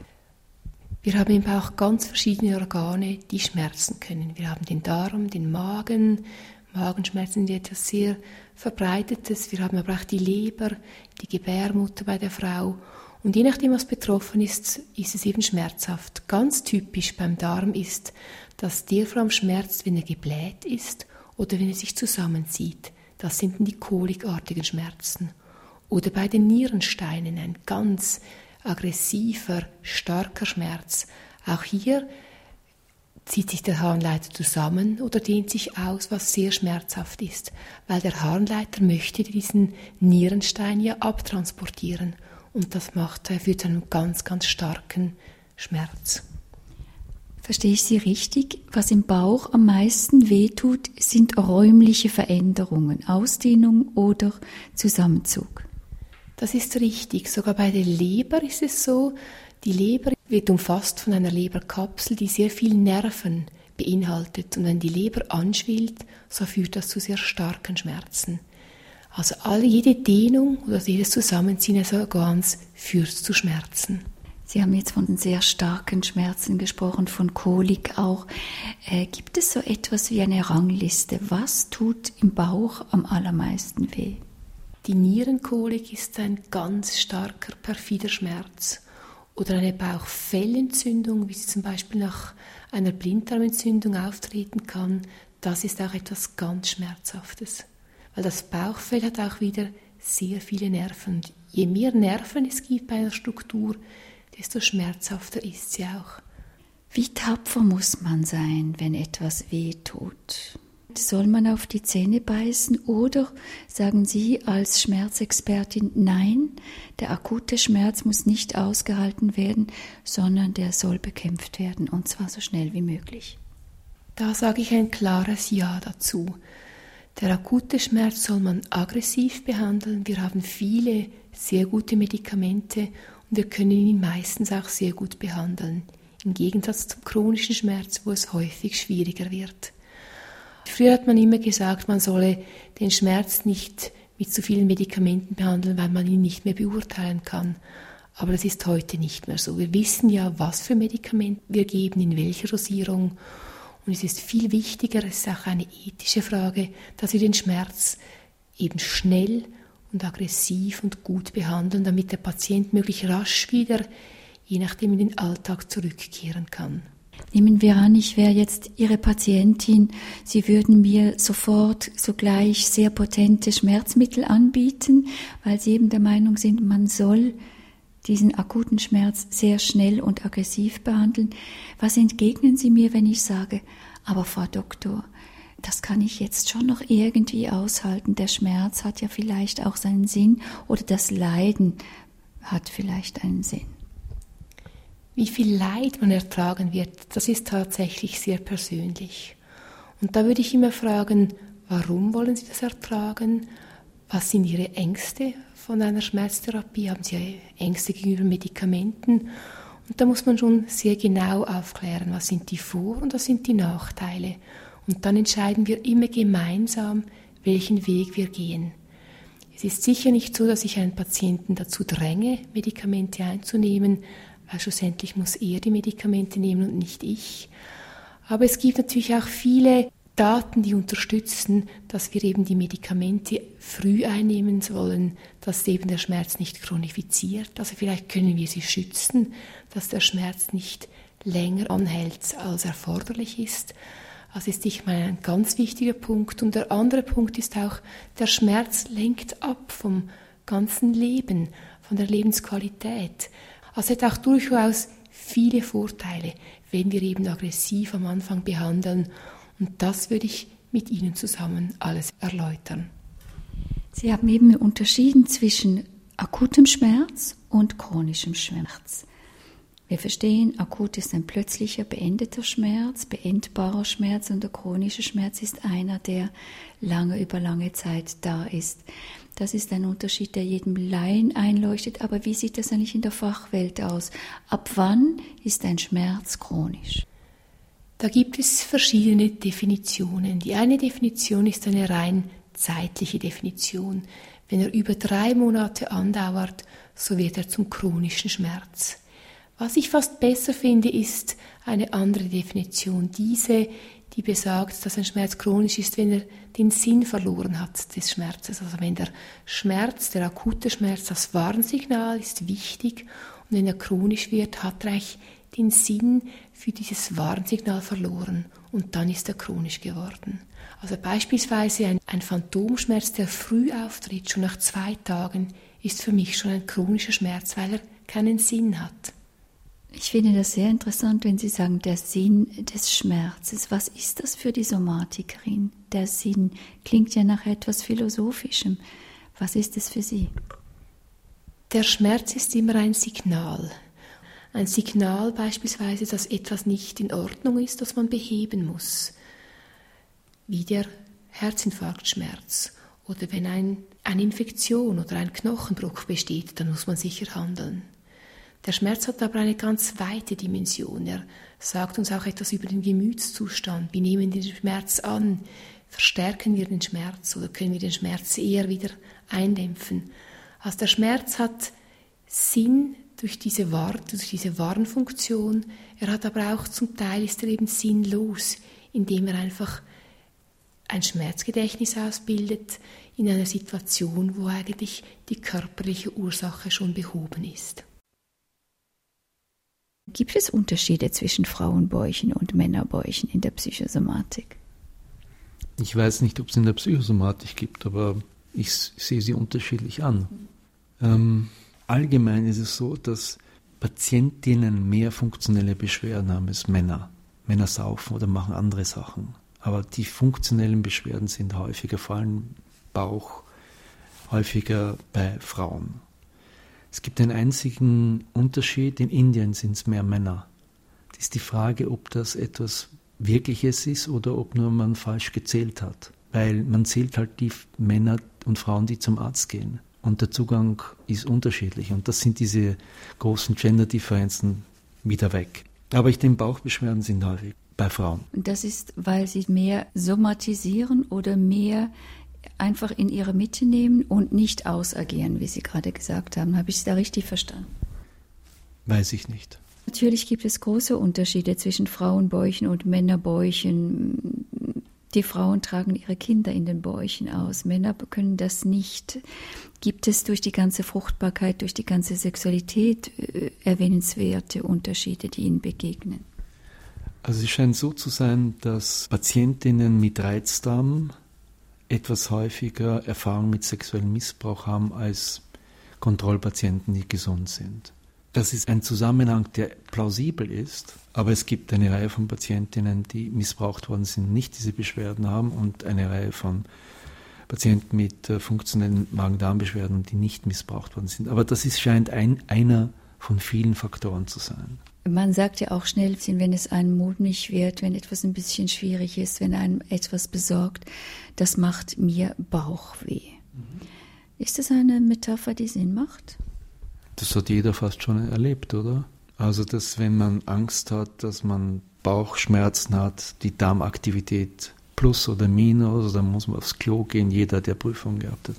Wir haben im Bauch ganz verschiedene Organe, die schmerzen können. Wir haben den Darm, den Magen. Magenschmerzen sind etwas sehr Verbreitetes. Wir haben aber auch die Leber, die Gebärmutter bei der Frau. Und je nachdem, was betroffen ist, ist es eben schmerzhaft. Ganz typisch beim Darm ist, vor allem schmerzt, wenn er gebläht ist oder wenn er sich zusammenzieht. Das sind die kolikartigen Schmerzen oder bei den Nierensteinen ein ganz aggressiver, starker Schmerz. Auch hier zieht sich der Harnleiter zusammen oder dehnt sich aus, was sehr schmerzhaft ist, weil der Harnleiter möchte diesen Nierenstein ja abtransportieren und das macht, er führt zu einem ganz, ganz starken Schmerz. Verstehe ich Sie richtig? Was im Bauch am meisten wehtut, sind räumliche Veränderungen, Ausdehnung oder Zusammenzug. Das ist richtig. Sogar bei der Leber ist es so, die Leber wird umfasst von einer Leberkapsel, die sehr viel Nerven beinhaltet. Und wenn die Leber anschwillt, so führt das zu sehr starken Schmerzen. Also alle, jede Dehnung oder jedes Zusammenziehen des Organs führt zu Schmerzen. Sie haben jetzt von sehr starken Schmerzen gesprochen, von Kolik auch. Äh, gibt es so etwas wie eine Rangliste? Was tut im Bauch am allermeisten weh? Die Nierenkolik ist ein ganz starker, perfider Schmerz. Oder eine Bauchfellentzündung, wie sie zum Beispiel nach einer Blinddarmentzündung auftreten kann, das ist auch etwas ganz Schmerzhaftes. Weil das Bauchfell hat auch wieder sehr viele Nerven. Je mehr Nerven es gibt bei einer Struktur, desto schmerzhafter ist sie auch. Wie tapfer muss man sein, wenn etwas weh tut? Soll man auf die Zähne beißen oder sagen Sie als Schmerzexpertin, nein, der akute Schmerz muss nicht ausgehalten werden, sondern der soll bekämpft werden und zwar so schnell wie möglich? Da sage ich ein klares Ja dazu. Der akute Schmerz soll man aggressiv behandeln. Wir haben viele sehr gute Medikamente wir können ihn meistens auch sehr gut behandeln. Im Gegensatz zum chronischen Schmerz, wo es häufig schwieriger wird. Früher hat man immer gesagt, man solle den Schmerz nicht mit zu vielen Medikamenten behandeln, weil man ihn nicht mehr beurteilen kann. Aber das ist heute nicht mehr so. Wir wissen ja, was für Medikamente wir geben, in welcher Dosierung. Und es ist viel wichtiger, es ist auch eine ethische Frage, dass wir den Schmerz eben schnell und aggressiv und gut behandeln, damit der Patient möglichst rasch wieder, je nachdem, in den Alltag zurückkehren kann. Nehmen wir an, ich wäre jetzt Ihre Patientin, Sie würden mir sofort sogleich sehr potente Schmerzmittel anbieten, weil Sie eben der Meinung sind, man soll diesen akuten Schmerz sehr schnell und aggressiv behandeln. Was entgegnen Sie mir, wenn ich sage, aber Frau Doktor, das kann ich jetzt schon noch irgendwie aushalten. Der Schmerz hat ja vielleicht auch seinen Sinn oder das Leiden hat vielleicht einen Sinn. Wie viel Leid man ertragen wird, das ist tatsächlich sehr persönlich. Und da würde ich immer fragen, warum wollen Sie das ertragen? Was sind Ihre Ängste von einer Schmerztherapie? Haben Sie Ängste gegenüber Medikamenten? Und da muss man schon sehr genau aufklären, was sind die Vor- und was sind die Nachteile. Und dann entscheiden wir immer gemeinsam, welchen Weg wir gehen. Es ist sicher nicht so, dass ich einen Patienten dazu dränge, Medikamente einzunehmen, weil schlussendlich muss er die Medikamente nehmen und nicht ich. Aber es gibt natürlich auch viele Daten, die unterstützen, dass wir eben die Medikamente früh einnehmen sollen, dass eben der Schmerz nicht chronifiziert. Also vielleicht können wir sie schützen, dass der Schmerz nicht länger anhält, als erforderlich ist. Das ist meine ein ganz wichtiger Punkt. Und der andere Punkt ist auch, der Schmerz lenkt ab vom ganzen Leben, von der Lebensqualität. Also hat auch durchaus viele Vorteile, wenn wir eben aggressiv am Anfang behandeln und das würde ich mit Ihnen zusammen alles erläutern. Sie haben eben unterschieden zwischen akutem Schmerz und chronischem Schmerz. Wir verstehen, akut ist ein plötzlicher, beendeter Schmerz, beendbarer Schmerz und der chronische Schmerz ist einer, der lange über lange Zeit da ist. Das ist ein Unterschied, der jedem Laien einleuchtet, aber wie sieht das eigentlich in der Fachwelt aus? Ab wann ist ein Schmerz chronisch? Da gibt es verschiedene Definitionen. Die eine Definition ist eine rein zeitliche Definition. Wenn er über drei Monate andauert, so wird er zum chronischen Schmerz. Was ich fast besser finde, ist eine andere Definition. Diese, die besagt, dass ein Schmerz chronisch ist, wenn er den Sinn verloren hat des Schmerzes. Also wenn der Schmerz, der akute Schmerz, das Warnsignal ist wichtig und wenn er chronisch wird, hat er den Sinn für dieses Warnsignal verloren und dann ist er chronisch geworden. Also beispielsweise ein, ein Phantomschmerz, der früh auftritt, schon nach zwei Tagen, ist für mich schon ein chronischer Schmerz, weil er keinen Sinn hat. Ich finde das sehr interessant, wenn Sie sagen, der Sinn des Schmerzes. Was ist das für die Somatikerin? Der Sinn klingt ja nach etwas Philosophischem. Was ist es für Sie? Der Schmerz ist immer ein Signal ein Signal beispielsweise, dass etwas nicht in Ordnung ist, das man beheben muss, wie der Herzinfarktschmerz oder wenn ein, eine Infektion oder ein Knochenbruch besteht, dann muss man sicher handeln. Der Schmerz hat aber eine ganz weite Dimension. Er sagt uns auch etwas über den Gemütszustand. Wie nehmen wir den Schmerz an? Verstärken wir den Schmerz oder können wir den Schmerz eher wieder eindämpfen? Also der Schmerz hat Sinn durch diese, War durch diese Warnfunktion. Er hat aber auch zum Teil ist er eben sinnlos, indem er einfach ein Schmerzgedächtnis ausbildet in einer Situation, wo eigentlich die körperliche Ursache schon behoben ist. Gibt es Unterschiede zwischen Frauenbäuchen und Männerbäuchen in der Psychosomatik? Ich weiß nicht, ob es in der Psychosomatik gibt, aber ich sehe sie unterschiedlich an. Ähm, allgemein ist es so, dass Patientinnen mehr funktionelle Beschwerden haben als Männer. Männer saufen oder machen andere Sachen. Aber die funktionellen Beschwerden sind häufiger, vor allem Bauch, häufiger bei Frauen. Es gibt einen einzigen Unterschied, in Indien sind es mehr Männer. Das ist die Frage, ob das etwas Wirkliches ist oder ob nur man falsch gezählt hat. Weil man zählt halt die Männer und Frauen, die zum Arzt gehen und der Zugang ist unterschiedlich. Und das sind diese großen Gender-Differenzen wieder weg. Aber ich denke, Bauchbeschwerden sind häufig bei Frauen. Das ist, weil sie mehr somatisieren oder mehr einfach in ihre Mitte nehmen und nicht ausagieren, wie Sie gerade gesagt haben. Habe ich es da richtig verstanden? Weiß ich nicht. Natürlich gibt es große Unterschiede zwischen Frauenbäuchen und Männerbäuchen. Die Frauen tragen ihre Kinder in den Bäuchen aus. Männer können das nicht. Gibt es durch die ganze Fruchtbarkeit, durch die ganze Sexualität äh, erwähnenswerte Unterschiede, die ihnen begegnen? Also es scheint so zu sein, dass Patientinnen mit Reizdarm etwas häufiger Erfahrung mit sexuellem Missbrauch haben als Kontrollpatienten, die gesund sind. Das ist ein Zusammenhang, der plausibel ist, aber es gibt eine Reihe von Patientinnen, die missbraucht worden sind, nicht diese Beschwerden haben und eine Reihe von Patienten mit äh, funktionellen Magen-Darm-Beschwerden, die nicht missbraucht worden sind. Aber das ist, scheint ein, einer von vielen Faktoren zu sein. Man sagt ja auch schnell, wenn es einem mulmig wird, wenn etwas ein bisschen schwierig ist, wenn einem etwas besorgt, das macht mir Bauchweh. Mhm. Ist das eine Metapher, die Sinn macht? Das hat jeder fast schon erlebt, oder? Also, dass wenn man Angst hat, dass man Bauchschmerzen hat, die Darmaktivität plus oder minus, dann muss man aufs Klo gehen, jeder, der Prüfung gehabt hat.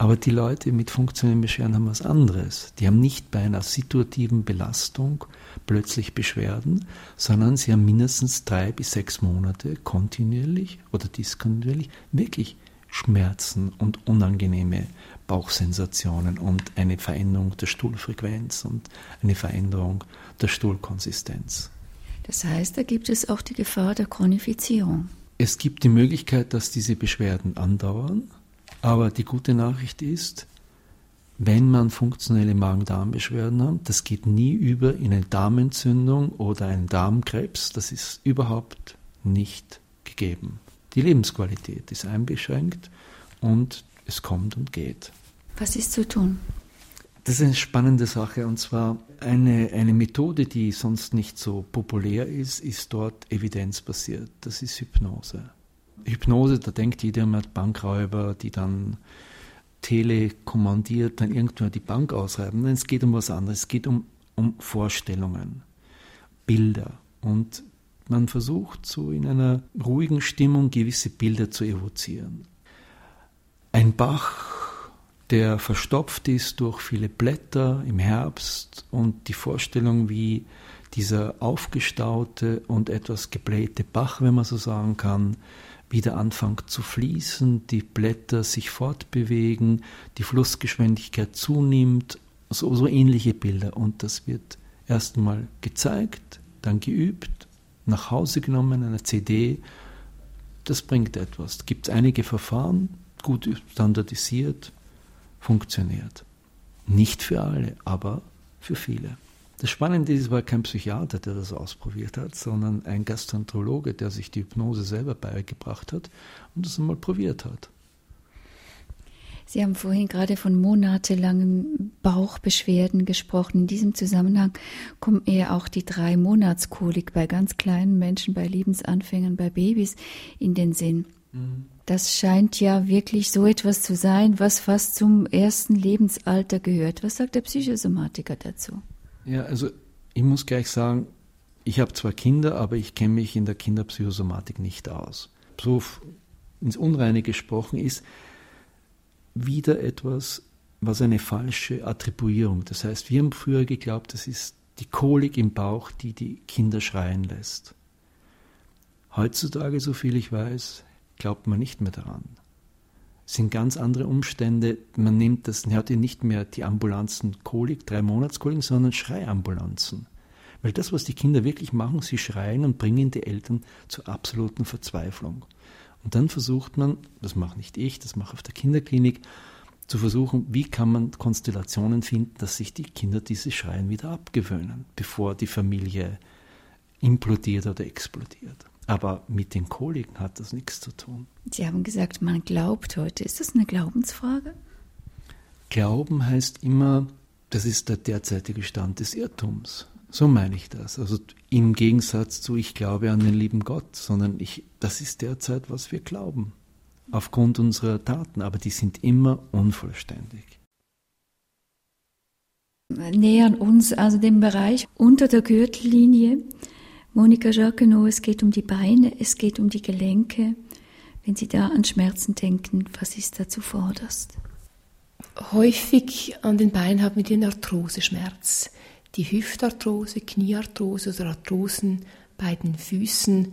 Aber die Leute mit funktionellen Beschwerden haben was anderes. Die haben nicht bei einer situativen Belastung plötzlich Beschwerden, sondern sie haben mindestens drei bis sechs Monate kontinuierlich oder diskontinuierlich wirklich Schmerzen und unangenehme Bauchsensationen und eine Veränderung der Stuhlfrequenz und eine Veränderung der Stuhlkonsistenz. Das heißt, da gibt es auch die Gefahr der Chronifizierung. Es gibt die Möglichkeit, dass diese Beschwerden andauern, aber die gute Nachricht ist, wenn man funktionelle Magen-Darm-Beschwerden hat, das geht nie über in eine Darmentzündung oder einen Darmkrebs, das ist überhaupt nicht gegeben. Die Lebensqualität ist eingeschränkt und es kommt und geht. Was ist zu tun? Das ist eine spannende Sache und zwar eine, eine Methode, die sonst nicht so populär ist, ist dort evidenzbasiert. Das ist Hypnose. Hypnose, da denkt jeder immer Bankräuber, die dann telekommandiert dann irgendwann die Bank ausreiben. Nein, es geht um was anderes. Es geht um, um Vorstellungen, Bilder. Und man versucht so in einer ruhigen Stimmung gewisse Bilder zu evozieren. Ein Bach, der verstopft ist durch viele Blätter im Herbst und die Vorstellung, wie dieser aufgestaute und etwas geblähte Bach, wenn man so sagen kann, wieder anfängt zu fließen, die Blätter sich fortbewegen, die Flussgeschwindigkeit zunimmt, so, so ähnliche Bilder. Und das wird erst einmal gezeigt, dann geübt nach Hause genommen, eine CD, das bringt etwas. Es gibt einige Verfahren, gut standardisiert, funktioniert. Nicht für alle, aber für viele. Das Spannende ist, es war kein Psychiater, der das ausprobiert hat, sondern ein Gastroenterologe, der sich die Hypnose selber beigebracht hat und das einmal probiert hat. Sie haben vorhin gerade von monatelangen Bauchbeschwerden gesprochen. In diesem Zusammenhang kommt eher auch die drei Monatskolik bei ganz kleinen Menschen, bei Lebensanfängern, bei Babys in den Sinn. Mhm. Das scheint ja wirklich so etwas zu sein, was fast zum ersten Lebensalter gehört. Was sagt der Psychosomatiker dazu? Ja, also ich muss gleich sagen, ich habe zwar Kinder, aber ich kenne mich in der Kinderpsychosomatik nicht aus. So ins Unreine gesprochen ist, wieder etwas, was eine falsche Attribuierung. Das heißt, wir haben früher geglaubt, das ist die Kolik im Bauch, die die Kinder schreien lässt. Heutzutage, so viel ich weiß, glaubt man nicht mehr daran. Sind ganz andere Umstände. Man nimmt das, man hat ja nicht mehr die Ambulanzen Kolik, drei Monatskolik, sondern Schreiambulanzen. Weil das, was die Kinder wirklich machen, sie schreien und bringen die Eltern zur absoluten Verzweiflung. Und dann versucht man, das mache nicht ich, das mache auf der Kinderklinik, zu versuchen, wie kann man Konstellationen finden, dass sich die Kinder diese Schreien wieder abgewöhnen, bevor die Familie implodiert oder explodiert. Aber mit den Koliken hat das nichts zu tun. Sie haben gesagt, man glaubt heute. Ist das eine Glaubensfrage? Glauben heißt immer, das ist der derzeitige Stand des Irrtums. So meine ich das. Also im Gegensatz zu ich glaube an den lieben Gott, sondern ich, das ist derzeit, was wir glauben. Aufgrund unserer Taten, aber die sind immer unvollständig. Nähern uns also dem Bereich unter der Gürtellinie. Monika Jacquenot, es geht um die Beine, es geht um die Gelenke. Wenn Sie da an Schmerzen denken, was ist da zuvorderst? Häufig an den Beinen haben wir den Arthroseschmerz die Hüftarthrose, Kniearthrose oder Arthrosen bei den Füßen.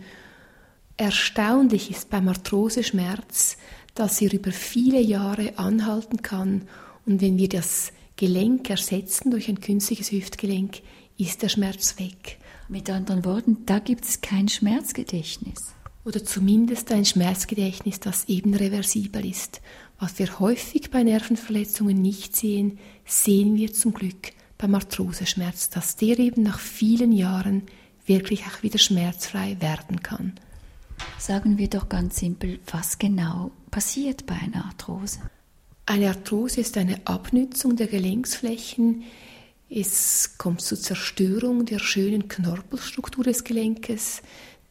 Erstaunlich ist beim Arthroseschmerz, dass er über viele Jahre anhalten kann und wenn wir das Gelenk ersetzen durch ein künstliches Hüftgelenk, ist der Schmerz weg. Mit anderen Worten, da gibt es kein Schmerzgedächtnis. Oder zumindest ein Schmerzgedächtnis, das eben reversibel ist. Was wir häufig bei Nervenverletzungen nicht sehen, sehen wir zum Glück beim Arthroseschmerz, dass der eben nach vielen Jahren wirklich auch wieder schmerzfrei werden kann. Sagen wir doch ganz simpel, was genau passiert bei einer Arthrose? Eine Arthrose ist eine Abnützung der Gelenksflächen, Es kommt zur Zerstörung der schönen Knorpelstruktur des Gelenkes.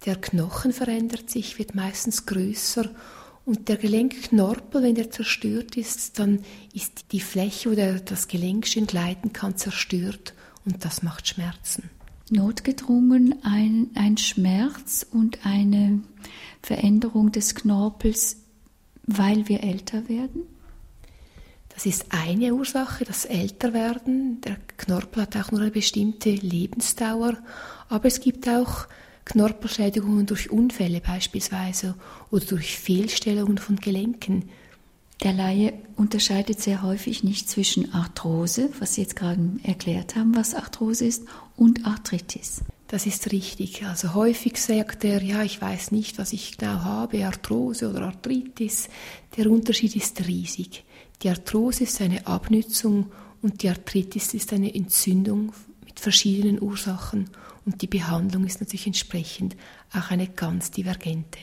Der Knochen verändert sich, wird meistens größer und der Gelenkknorpel, wenn der zerstört ist, dann ist die Fläche, wo der, das Gelenk schön gleiten kann, zerstört und das macht Schmerzen. Notgedrungen ein, ein Schmerz und eine Veränderung des Knorpels, weil wir älter werden? Das ist eine Ursache, das Älterwerden. Der Knorpel hat auch nur eine bestimmte Lebensdauer, aber es gibt auch Knorpelschädigungen durch Unfälle beispielsweise oder durch Fehlstellungen von Gelenken. Der Laie unterscheidet sehr häufig nicht zwischen Arthrose, was Sie jetzt gerade erklärt haben, was Arthrose ist, und Arthritis. Das ist richtig. Also häufig sagt er, ja, ich weiß nicht, was ich genau habe, Arthrose oder Arthritis. Der Unterschied ist riesig. Die Arthrose ist eine Abnützung und die Arthritis ist eine Entzündung mit verschiedenen Ursachen und die Behandlung ist natürlich entsprechend auch eine ganz divergente.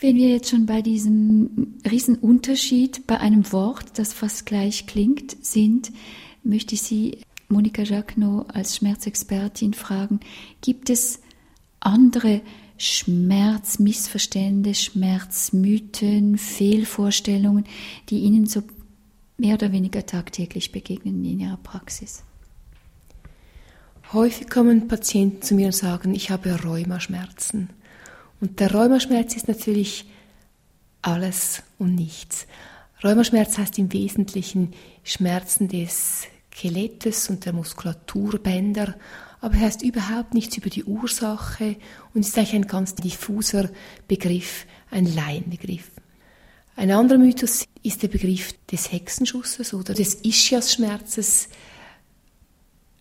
Wenn wir jetzt schon bei diesem Riesenunterschied bei einem Wort, das fast gleich klingt, sind, möchte ich Sie, Monika Jacquenot, als Schmerzexpertin fragen, gibt es andere Schmerzmissverstände, Schmerzmythen, Fehlvorstellungen, die Ihnen so mehr oder weniger tagtäglich begegnen in Ihrer Praxis? Häufig kommen Patienten zu mir und sagen, ich habe Rheumaschmerzen. Und der Rheumaschmerz ist natürlich alles und nichts. Rheumaschmerz heißt im Wesentlichen Schmerzen des Skelettes und der Muskulaturbänder, aber heißt überhaupt nichts über die Ursache und ist eigentlich ein ganz diffuser Begriff, ein Laienbegriff. Ein anderer Mythos ist der Begriff des Hexenschusses oder des Ischias-Schmerzes.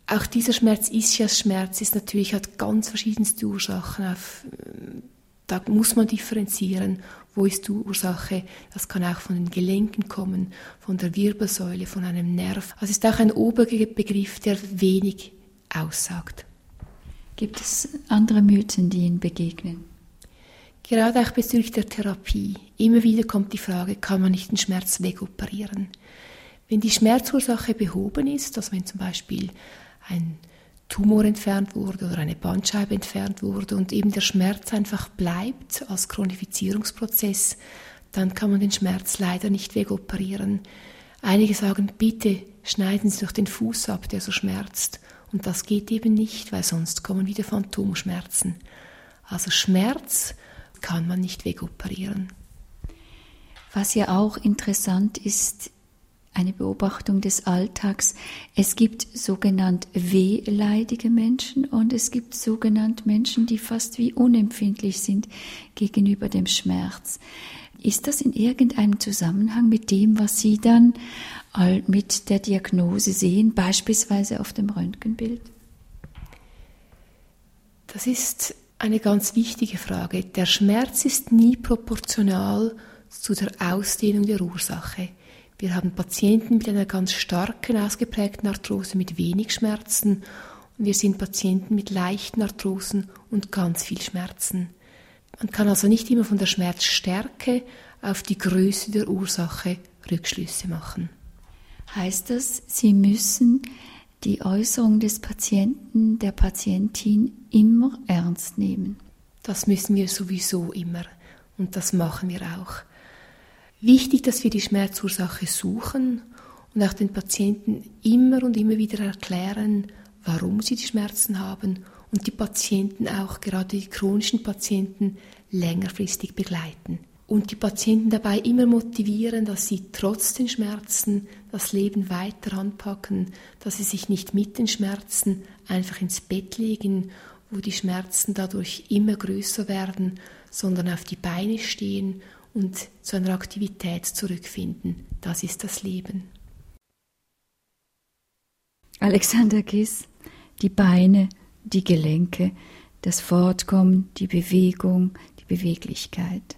Auch dieser Schmerz, Ischias-Schmerz, ist natürlich, hat ganz verschiedenste Ursachen. Auf, da muss man differenzieren. Wo ist die Ursache? Das kann auch von den Gelenken kommen, von der Wirbelsäule, von einem Nerv. Also ist auch ein Oberbegriff, der wenig aussagt. Gibt es andere Mythen, die Ihnen begegnen? Gerade auch bezüglich der Therapie. Immer wieder kommt die Frage, kann man nicht den Schmerz wegoperieren? Wenn die Schmerzursache behoben ist, also wenn zum Beispiel ein Tumor entfernt wurde oder eine Bandscheibe entfernt wurde und eben der Schmerz einfach bleibt als Chronifizierungsprozess, dann kann man den Schmerz leider nicht wegoperieren. Einige sagen, bitte schneiden Sie doch den Fuß ab, der so schmerzt. Und das geht eben nicht, weil sonst kommen wieder Phantomschmerzen. Also Schmerz kann man nicht wegoperieren. Was ja auch interessant ist, eine Beobachtung des Alltags. Es gibt sogenannt wehleidige Menschen und es gibt sogenannt Menschen, die fast wie unempfindlich sind gegenüber dem Schmerz. Ist das in irgendeinem Zusammenhang mit dem, was Sie dann mit der Diagnose sehen, beispielsweise auf dem Röntgenbild? Das ist eine ganz wichtige Frage. Der Schmerz ist nie proportional zu der Ausdehnung der Ursache. Wir haben Patienten mit einer ganz starken, ausgeprägten Arthrose mit wenig Schmerzen und wir sind Patienten mit leichten Arthrosen und ganz viel Schmerzen. Man kann also nicht immer von der Schmerzstärke auf die Größe der Ursache Rückschlüsse machen. Heißt das, Sie müssen die Äußerung des Patienten, der Patientin immer ernst nehmen? Das müssen wir sowieso immer und das machen wir auch. Wichtig, dass wir die Schmerzursache suchen und auch den Patienten immer und immer wieder erklären, warum sie die Schmerzen haben und die Patienten auch, gerade die chronischen Patienten, längerfristig begleiten. Und die Patienten dabei immer motivieren, dass sie trotz den Schmerzen das Leben weiter anpacken, dass sie sich nicht mit den Schmerzen einfach ins Bett legen, wo die Schmerzen dadurch immer größer werden, sondern auf die Beine stehen und zu einer Aktivität zurückfinden. Das ist das Leben. Alexander Kiss, die Beine, die Gelenke, das Fortkommen, die Bewegung, die Beweglichkeit.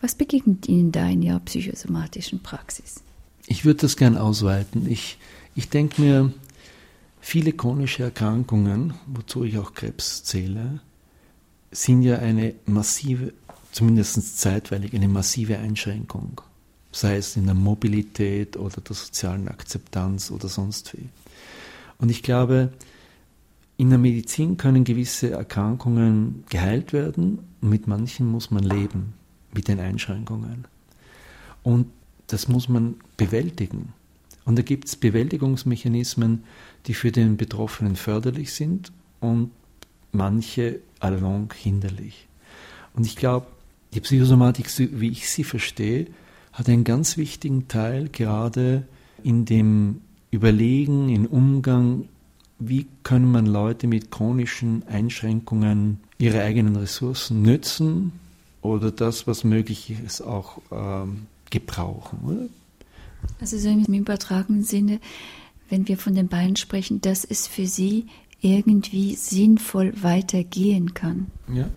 Was begegnet Ihnen da in Ihrer psychosomatischen Praxis? Ich würde das gern ausweiten. Ich, ich denke mir, viele chronische Erkrankungen, wozu ich auch Krebs zähle, sind ja eine massive zumindest zeitweilig eine massive Einschränkung, sei es in der Mobilität oder der sozialen Akzeptanz oder sonst wie. Und ich glaube, in der Medizin können gewisse Erkrankungen geheilt werden mit manchen muss man leben, mit den Einschränkungen. Und das muss man bewältigen. Und da gibt es Bewältigungsmechanismen, die für den Betroffenen förderlich sind und manche allalong hinderlich. Und ich glaube, die Psychosomatik, wie ich sie verstehe, hat einen ganz wichtigen Teil gerade in dem Überlegen, im Umgang, wie können man Leute mit chronischen Einschränkungen ihre eigenen Ressourcen nützen oder das, was möglich ist, auch ähm, gebrauchen, oder? Also so im übertragenen Sinne, wenn wir von den Beinen sprechen, dass es für sie irgendwie sinnvoll weitergehen kann. Ja.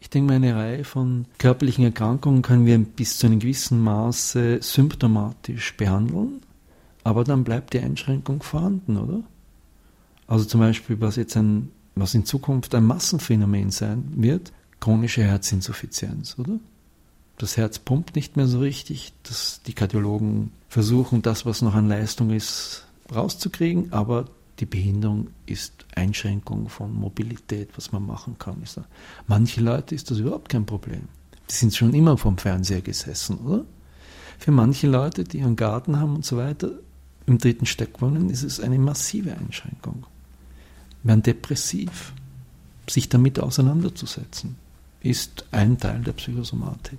Ich denke, eine Reihe von körperlichen Erkrankungen können wir bis zu einem gewissen Maße symptomatisch behandeln, aber dann bleibt die Einschränkung vorhanden, oder? Also zum Beispiel, was jetzt ein, was in Zukunft ein Massenphänomen sein wird, chronische Herzinsuffizienz, oder? Das Herz pumpt nicht mehr so richtig, dass die Kardiologen versuchen, das, was noch an Leistung ist, rauszukriegen, aber die Behinderung ist Einschränkung von Mobilität, was man machen kann. Manche Leute ist das überhaupt kein Problem. Die sind schon immer vom Fernseher gesessen, oder? Für manche Leute, die einen Garten haben und so weiter, im dritten Steck wohnen, ist es eine massive Einschränkung. Werden depressiv. Sich damit auseinanderzusetzen, ist ein Teil der Psychosomatik.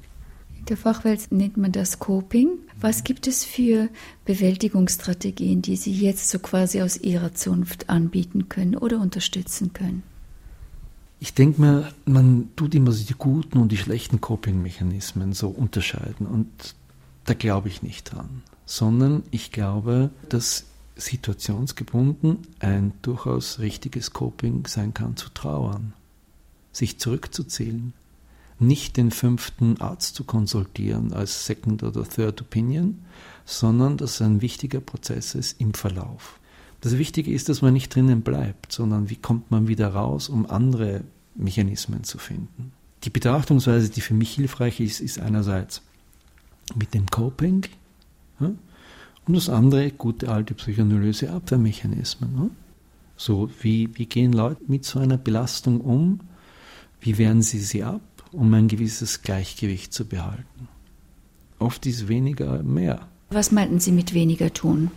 In der Fachwelt nennt man das Coping. Was gibt es für Bewältigungsstrategien, die Sie jetzt so quasi aus Ihrer Zunft anbieten können oder unterstützen können? Ich denke mir, man tut immer die guten und die schlechten Coping-Mechanismen so unterscheiden und da glaube ich nicht dran, sondern ich glaube, dass situationsgebunden ein durchaus richtiges Coping sein kann, zu trauern, sich zurückzuzählen, nicht den fünften Arzt zu konsultieren als Second oder Third Opinion, sondern dass ein wichtiger Prozess ist im Verlauf. Das Wichtige ist, dass man nicht drinnen bleibt, sondern wie kommt man wieder raus, um andere Mechanismen zu finden. Die Betrachtungsweise, die für mich hilfreich ist, ist einerseits mit dem Coping ja, und das andere gute alte psychoanalyse Abwehrmechanismen. Ja. So, wie, wie gehen Leute mit so einer Belastung um? Wie wehren sie sie ab? um ein gewisses Gleichgewicht zu behalten. Oft ist weniger mehr. Was meinten Sie mit weniger tun?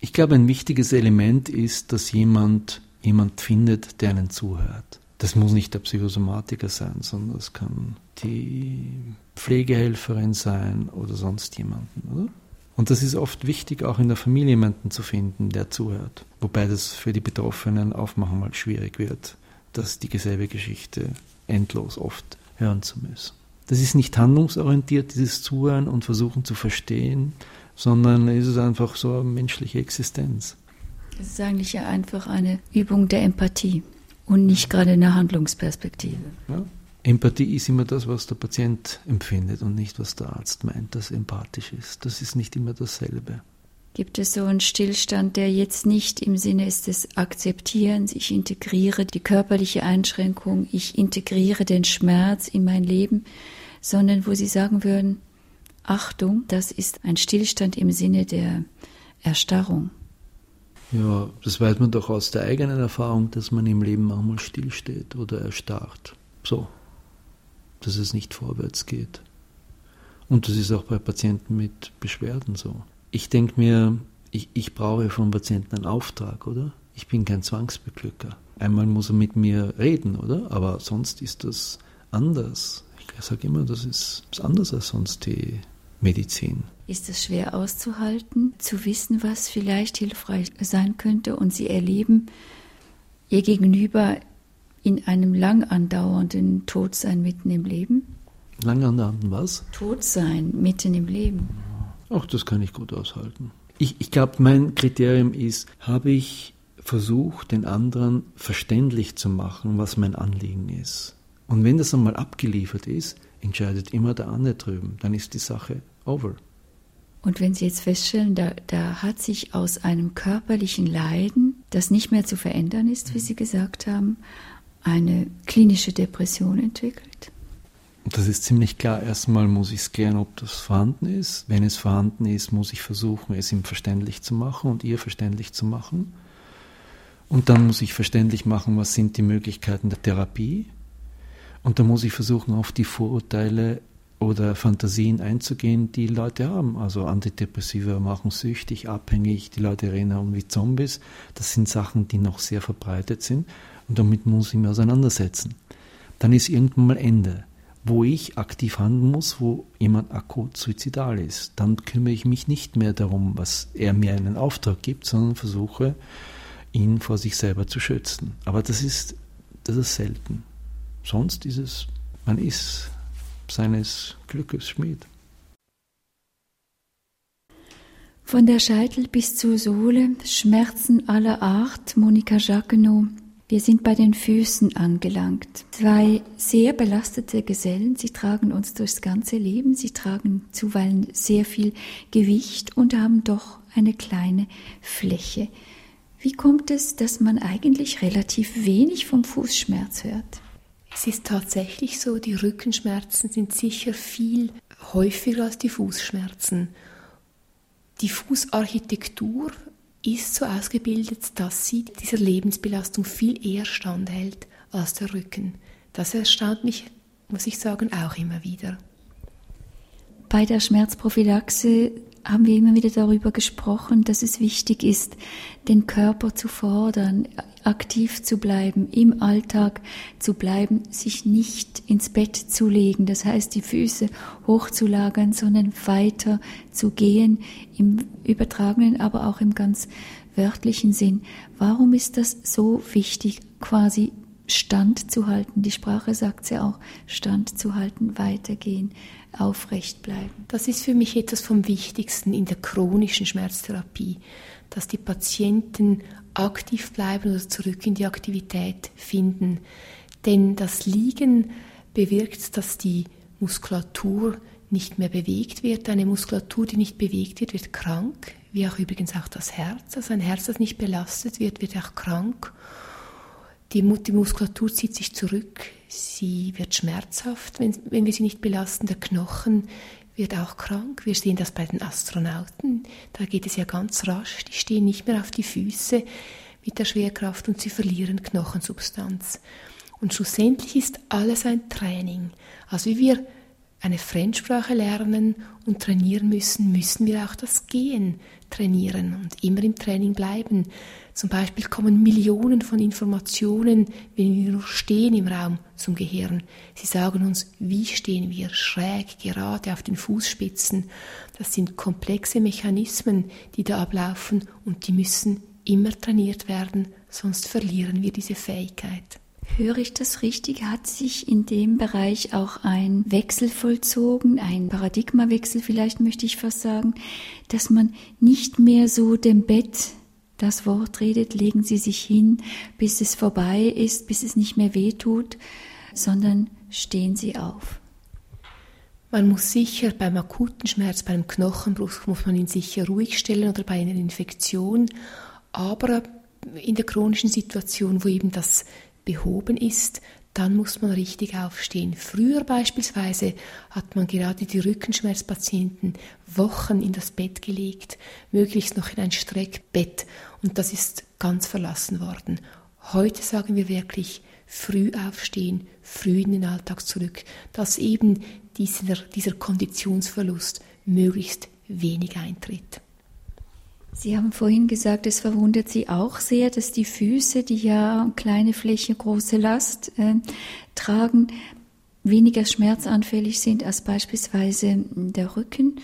Ich glaube, ein wichtiges Element ist, dass jemand jemand findet, der einen zuhört. Das muss nicht der Psychosomatiker sein, sondern es kann die Pflegehelferin sein oder sonst jemanden, oder? Und das ist oft wichtig, auch in der Familie jemanden zu finden, der zuhört. Wobei das für die Betroffenen auch manchmal schwierig wird, dass die dieselbe Geschichte endlos oft hören zu müssen. Das ist nicht handlungsorientiert, dieses Zuhören und Versuchen zu verstehen, sondern es ist einfach so eine menschliche Existenz. Es ist eigentlich ja einfach eine Übung der Empathie und nicht gerade eine Handlungsperspektive. Ja. Empathie ist immer das, was der Patient empfindet und nicht, was der Arzt meint, dass empathisch ist. Das ist nicht immer dasselbe. Gibt es so einen Stillstand, der jetzt nicht im Sinne ist des Akzeptierens, ich integriere die körperliche Einschränkung, ich integriere den Schmerz in mein Leben, sondern wo Sie sagen würden, Achtung, das ist ein Stillstand im Sinne der Erstarrung. Ja, das weiß man doch aus der eigenen Erfahrung, dass man im Leben manchmal stillsteht oder erstarrt. So, dass es nicht vorwärts geht. Und das ist auch bei Patienten mit Beschwerden so ich denke mir, ich, ich brauche vom Patienten einen Auftrag, oder? Ich bin kein Zwangsbeglücker. Einmal muss er mit mir reden, oder? Aber sonst ist das anders. Ich sage immer, das ist anders als sonst die Medizin. Ist es schwer auszuhalten, zu wissen, was vielleicht hilfreich sein könnte und Sie erleben Ihr Gegenüber in einem lang andauernden Todsein mitten im Leben? Lang andauernden was? Todsein mitten im Leben. Ach, das kann ich gut aushalten. Ich, ich glaube, mein Kriterium ist, habe ich versucht, den anderen verständlich zu machen, was mein Anliegen ist. Und wenn das einmal abgeliefert ist, entscheidet immer der andere drüben. Dann ist die Sache over. Und wenn Sie jetzt feststellen, da, da hat sich aus einem körperlichen Leiden, das nicht mehr zu verändern ist, wie Sie gesagt haben, eine klinische Depression entwickelt? Das ist ziemlich klar. Erstmal muss ich scannen, ob das vorhanden ist. Wenn es vorhanden ist, muss ich versuchen, es ihm verständlich zu machen und ihr verständlich zu machen. Und dann muss ich verständlich machen, was sind die Möglichkeiten der Therapie. Und dann muss ich versuchen, auf die Vorurteile oder Fantasien einzugehen, die Leute haben. Also Antidepressiva machen süchtig, abhängig, die Leute rennen um wie Zombies. Das sind Sachen, die noch sehr verbreitet sind und damit muss ich mich auseinandersetzen. Dann ist irgendwann mal Ende, wo ich aktiv handeln muss, wo jemand akut suizidal ist. Dann kümmere ich mich nicht mehr darum, was er mir einen Auftrag gibt, sondern versuche, ihn vor sich selber zu schützen. Aber das ist, das ist selten. Sonst ist es, man ist seines Glückes Schmied. Von der Scheitel bis zur Sohle, Schmerzen aller Art, Monika Jacquenot. Wir sind bei den Füßen angelangt. Zwei sehr belastete Gesellen, sie tragen uns durchs ganze Leben, sie tragen zuweilen sehr viel Gewicht und haben doch eine kleine Fläche. Wie kommt es, dass man eigentlich relativ wenig vom Fußschmerz hört? Es ist tatsächlich so, die Rückenschmerzen sind sicher viel häufiger als die Fußschmerzen. Die Fußarchitektur ist so ausgebildet, dass sie dieser Lebensbelastung viel eher standhält als der Rücken. Das erstaunt mich, muss ich sagen, auch immer wieder. Bei der Schmerzprophylaxe haben wir immer wieder darüber gesprochen, dass es wichtig ist, den Körper zu fordern, aktiv zu bleiben, im Alltag zu bleiben, sich nicht ins Bett zu legen, das heißt die Füße hochzulagern, sondern weiter zu gehen, im übertragenen, aber auch im ganz wörtlichen Sinn. Warum ist das so wichtig, quasi Stand zu halten? Die Sprache sagt ja auch, Stand zu halten, weitergehen, aufrecht bleiben. Das ist für mich etwas vom Wichtigsten in der chronischen Schmerztherapie, dass die Patienten aktiv bleiben oder zurück in die Aktivität finden. Denn das Liegen bewirkt, dass die Muskulatur nicht mehr bewegt wird. Eine Muskulatur, die nicht bewegt wird, wird krank, wie auch übrigens auch das Herz. Also ein Herz, das nicht belastet wird, wird auch krank. Die, Muskulatur zieht sich zurück, sie wird schmerzhaft, wenn, wenn wir sie nicht belasten. Der Knochen wird auch krank. Wir sehen das bei den Astronauten. Da geht es ja ganz rasch. Die stehen nicht mehr auf die Füße mit der Schwerkraft und sie verlieren Knochensubstanz. Und schlussendlich ist alles ein Training. Also wie wir eine Fremdsprache lernen und trainieren müssen, müssen wir auch das Gehen trainieren und immer im Training bleiben. Zum Beispiel kommen Millionen von Informationen, wenn wir nur stehen im Raum, zum Gehirn. Sie sagen uns, wie stehen wir, schräg, gerade auf den Fußspitzen. Das sind komplexe Mechanismen, die da ablaufen und die müssen immer trainiert werden, sonst verlieren wir diese Fähigkeit. Höre ich das richtig? Hat sich in dem Bereich auch ein Wechsel vollzogen, ein Paradigmawechsel vielleicht möchte ich fast sagen, dass man nicht mehr so dem Bett das Wort redet, legen Sie sich hin, bis es vorbei ist, bis es nicht mehr weh tut, sondern stehen Sie auf. Man muss sicher beim akuten Schmerz, beim Knochenbruch, muss man ihn sicher ruhig stellen oder bei einer Infektion, aber in der chronischen Situation, wo eben das behoben ist, dann muss man richtig aufstehen. Früher beispielsweise hat man gerade die Rückenschmerzpatienten Wochen in das Bett gelegt, möglichst noch in ein Streckbett und das ist ganz verlassen worden. Heute sagen wir wirklich früh aufstehen, früh in den Alltag zurück, dass eben dieser, dieser Konditionsverlust möglichst wenig eintritt. Sie haben vorhin gesagt, es verwundert Sie auch sehr, dass die Füße, die ja kleine Fläche, große Last äh, tragen, weniger schmerzanfällig sind als beispielsweise der Rücken.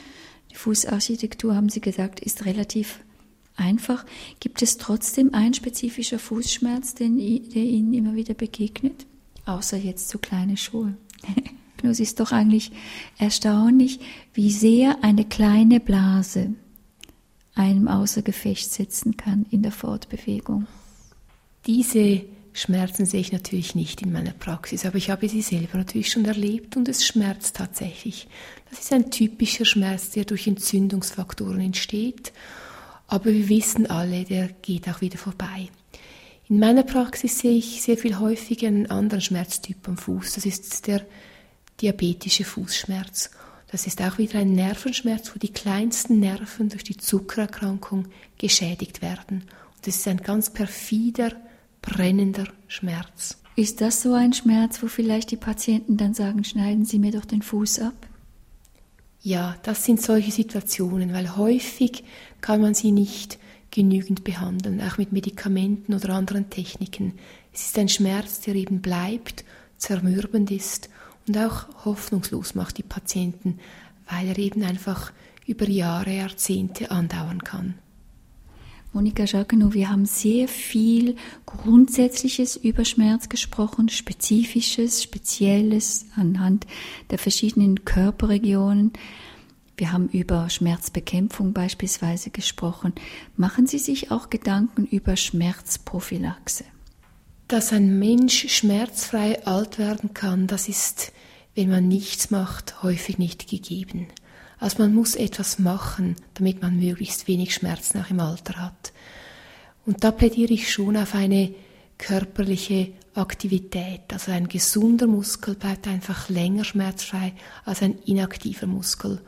Die Fußarchitektur, haben Sie gesagt, ist relativ einfach. Gibt es trotzdem ein spezifischer Fußschmerz, den, der Ihnen immer wieder begegnet? Außer jetzt so kleine Schuhe. es ist doch eigentlich erstaunlich, wie sehr eine kleine Blase einem außer Gefecht setzen kann in der Fortbewegung. Diese Schmerzen sehe ich natürlich nicht in meiner Praxis, aber ich habe sie selber natürlich schon erlebt und es schmerzt tatsächlich. Das ist ein typischer Schmerz, der durch Entzündungsfaktoren entsteht, aber wir wissen alle, der geht auch wieder vorbei. In meiner Praxis sehe ich sehr viel häufiger einen anderen Schmerztyp am Fuß. Das ist der diabetische Fußschmerz. Das ist auch wieder ein Nervenschmerz, wo die kleinsten Nerven durch die Zuckererkrankung geschädigt werden. Das ist ein ganz perfider, brennender Schmerz. Ist das so ein Schmerz, wo vielleicht die Patienten dann sagen, schneiden Sie mir doch den Fuß ab? Ja, das sind solche Situationen, weil häufig kann man sie nicht genügend behandeln, auch mit Medikamenten oder anderen Techniken. Es ist ein Schmerz, der eben bleibt, zermürbend ist und auch hoffnungslos macht die Patienten, weil er eben einfach über Jahre, Jahrzehnte andauern kann. Monika Jacquenot, wir haben sehr viel Grundsätzliches über Schmerz gesprochen, Spezifisches, Spezielles anhand der verschiedenen Körperregionen. Wir haben über Schmerzbekämpfung beispielsweise gesprochen. Machen Sie sich auch Gedanken über Schmerzprophylaxe? Dass ein Mensch schmerzfrei alt werden kann, das ist, wenn man nichts macht, häufig nicht gegeben. Also man muss etwas machen, damit man möglichst wenig Schmerz nach im Alter hat. Und da plädiere ich schon auf eine körperliche Aktivität. Also ein gesunder Muskel bleibt einfach länger schmerzfrei als ein inaktiver Muskel.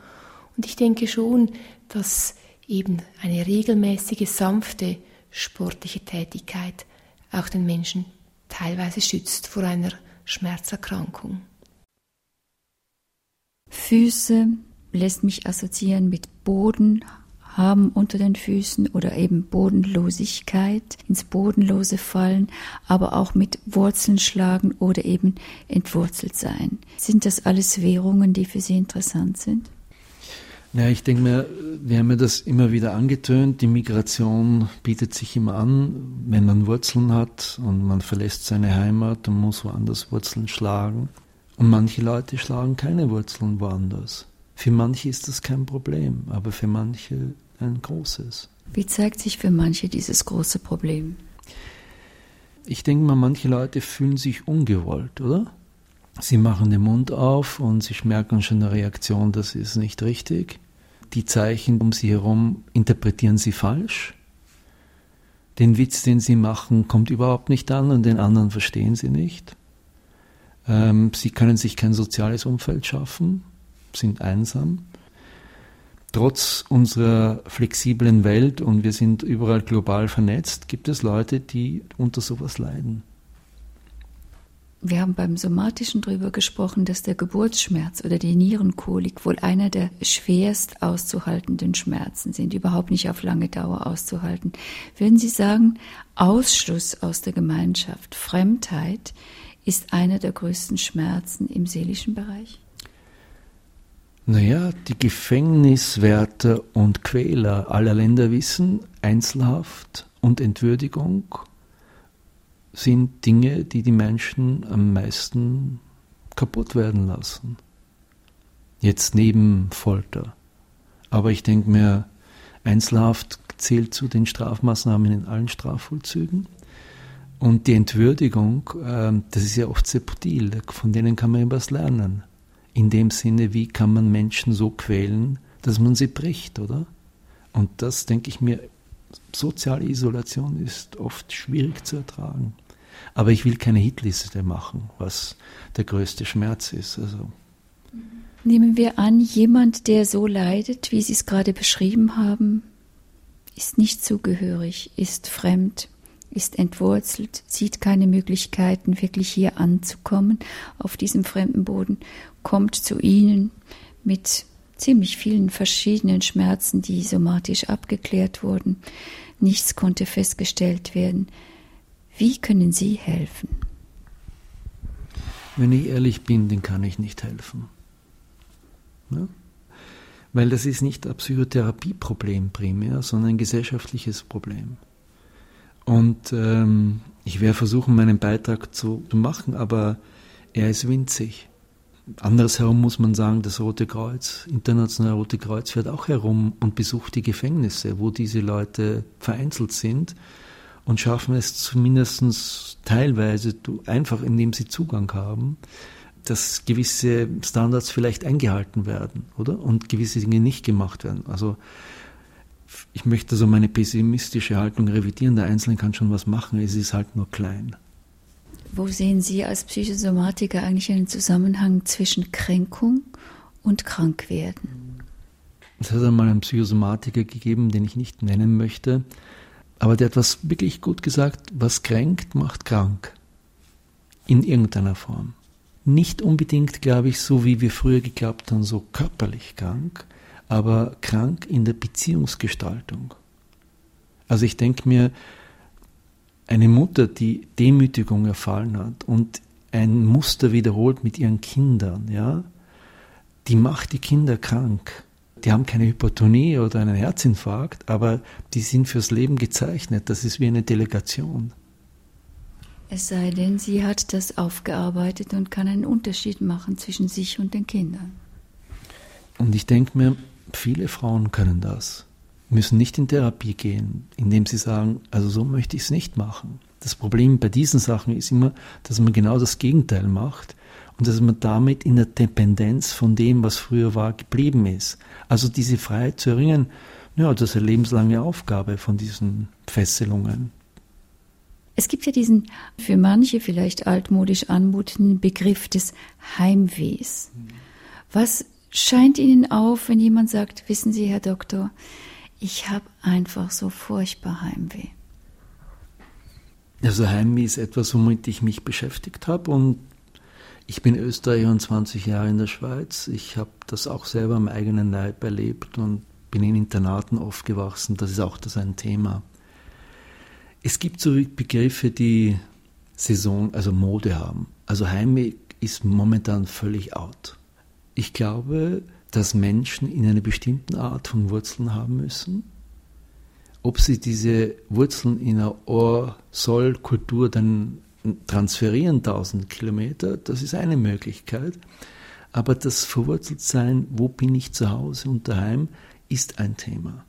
Und ich denke schon, dass eben eine regelmäßige, sanfte sportliche Tätigkeit auch den Menschen teilweise schützt vor einer Schmerzerkrankung. Füße, lässt mich assoziieren mit Boden haben unter den Füßen oder eben Bodenlosigkeit, ins Bodenlose fallen, aber auch mit Wurzeln schlagen oder eben entwurzelt sein. Sind das alles Währungen, die für Sie interessant sind? Ja, ich denke mir, wir haben ja das immer wieder angetönt, die Migration bietet sich immer an, wenn man Wurzeln hat und man verlässt seine Heimat und muss woanders Wurzeln schlagen. Und manche Leute schlagen keine Wurzeln woanders. Für manche ist das kein Problem, aber für manche ein großes. Wie zeigt sich für manche dieses große Problem? Ich denke mal, manche Leute fühlen sich ungewollt, oder? Sie machen den Mund auf und sie merken schon eine Reaktion, das ist nicht richtig. Die Zeichen um sie herum interpretieren sie falsch. Den Witz, den sie machen, kommt überhaupt nicht an und den anderen verstehen sie nicht. Ähm, sie können sich kein soziales Umfeld schaffen sind einsam. Trotz unserer flexiblen Welt und wir sind überall global vernetzt, gibt es Leute, die unter sowas leiden. Wir haben beim Somatischen darüber gesprochen, dass der Geburtsschmerz oder die Nierenkolik wohl einer der schwerst auszuhaltenden Schmerzen sind, überhaupt nicht auf lange Dauer auszuhalten. Würden Sie sagen, Ausschluss aus der Gemeinschaft, Fremdheit ist einer der größten Schmerzen im seelischen Bereich? Naja, die Gefängniswärter und Quäler aller Länder wissen, Einzelhaft und Entwürdigung sind Dinge, die die Menschen am meisten kaputt werden lassen. Jetzt neben Folter. Aber ich denke mir, Einzelhaft zählt zu den Strafmaßnahmen in allen Strafvollzügen. Und die Entwürdigung, ähm, das ist ja oft subtil, von denen kann man etwas lernen in dem Sinne, wie kann man Menschen so quälen, dass man sie bricht, oder? Und das, denke ich mir, soziale Isolation ist oft schwierig zu ertragen. Aber ich will keine Hitliste machen, was der größte Schmerz ist. Also. Nehmen wir an, jemand, der so leidet, wie Sie es gerade beschrieben haben, ist nicht zugehörig, ist fremd, ist entwurzelt, sieht keine Möglichkeiten, wirklich hier anzukommen auf diesem fremden Boden, kommt zu ihnen mit ziemlich vielen verschiedenen Schmerzen, die somatisch abgeklärt wurden. Nichts konnte festgestellt werden. Wie können Sie helfen? Wenn ich ehrlich bin, dann kann ich nicht helfen. Ja? Weil das ist nicht ein Psychotherapieproblem primär, sondern ein gesellschaftliches Problem. Und ähm, ich werde versuchen, meinen Beitrag zu, zu machen, aber er ist winzig. Andersherum muss man sagen, das Rote Kreuz, Internationale Rote Kreuz fährt auch herum und besucht die Gefängnisse, wo diese Leute vereinzelt sind und schaffen es zumindest teilweise einfach, indem sie Zugang haben, dass gewisse Standards vielleicht eingehalten werden, oder? Und gewisse Dinge nicht gemacht werden. Also ich möchte so meine pessimistische Haltung revidieren. Der Einzelne kann schon was machen, es ist halt nur klein. Wo sehen Sie als Psychosomatiker eigentlich einen Zusammenhang zwischen Kränkung und Krankwerden? Es hat einmal einen Psychosomatiker gegeben, den ich nicht nennen möchte, Aber der hat was wirklich gut gesagt, was kränkt, macht krank. In irgendeiner Form. Nicht unbedingt, glaube ich, so wie wir früher geglaubt haben, so körperlich krank, aber krank in der Beziehungsgestaltung. Also ich denke mir, eine Mutter, die Demütigung erfahren hat und ein Muster wiederholt mit ihren Kindern, ja, die macht die Kinder krank. Die haben keine Hypertonie oder einen Herzinfarkt, aber die sind fürs Leben gezeichnet. Das ist wie eine Delegation. Es sei denn, sie hat das aufgearbeitet und kann einen Unterschied machen zwischen sich und den Kindern. Und ich denke mir, viele Frauen können das, müssen nicht in Therapie gehen, indem sie sagen, also so möchte ich es nicht machen. Das Problem bei diesen Sachen ist immer, dass man genau das Gegenteil macht und dass man damit in der Dependenz von dem, was früher war, geblieben ist. Also diese Freiheit zu erringen, ja, das ist eine lebenslange Aufgabe von diesen Fesselungen. Es gibt ja diesen für manche vielleicht altmodisch anmutenden Begriff des Heimwehs. Was scheint Ihnen auf, wenn jemand sagt, wissen Sie, Herr Doktor, ich habe einfach so furchtbar Heimweh? Also Heimweh ist etwas, womit ich mich beschäftigt habe und ich bin Österreicher und 20 Jahre in der Schweiz. Ich habe das auch selber am eigenen Leib erlebt und bin in Internaten aufgewachsen. Das ist auch das ein Thema. Es gibt so Begriffe, die Saison, also Mode haben. Also Heimweh ist momentan völlig out. Ich glaube, dass Menschen in einer bestimmten Art von Wurzeln haben müssen ob sie diese Wurzeln in einer Ohr-Soll-Kultur dann transferieren, 1000 Kilometer, das ist eine Möglichkeit. Aber das Verwurzeltsein, wo bin ich zu Hause und daheim, ist ein Thema.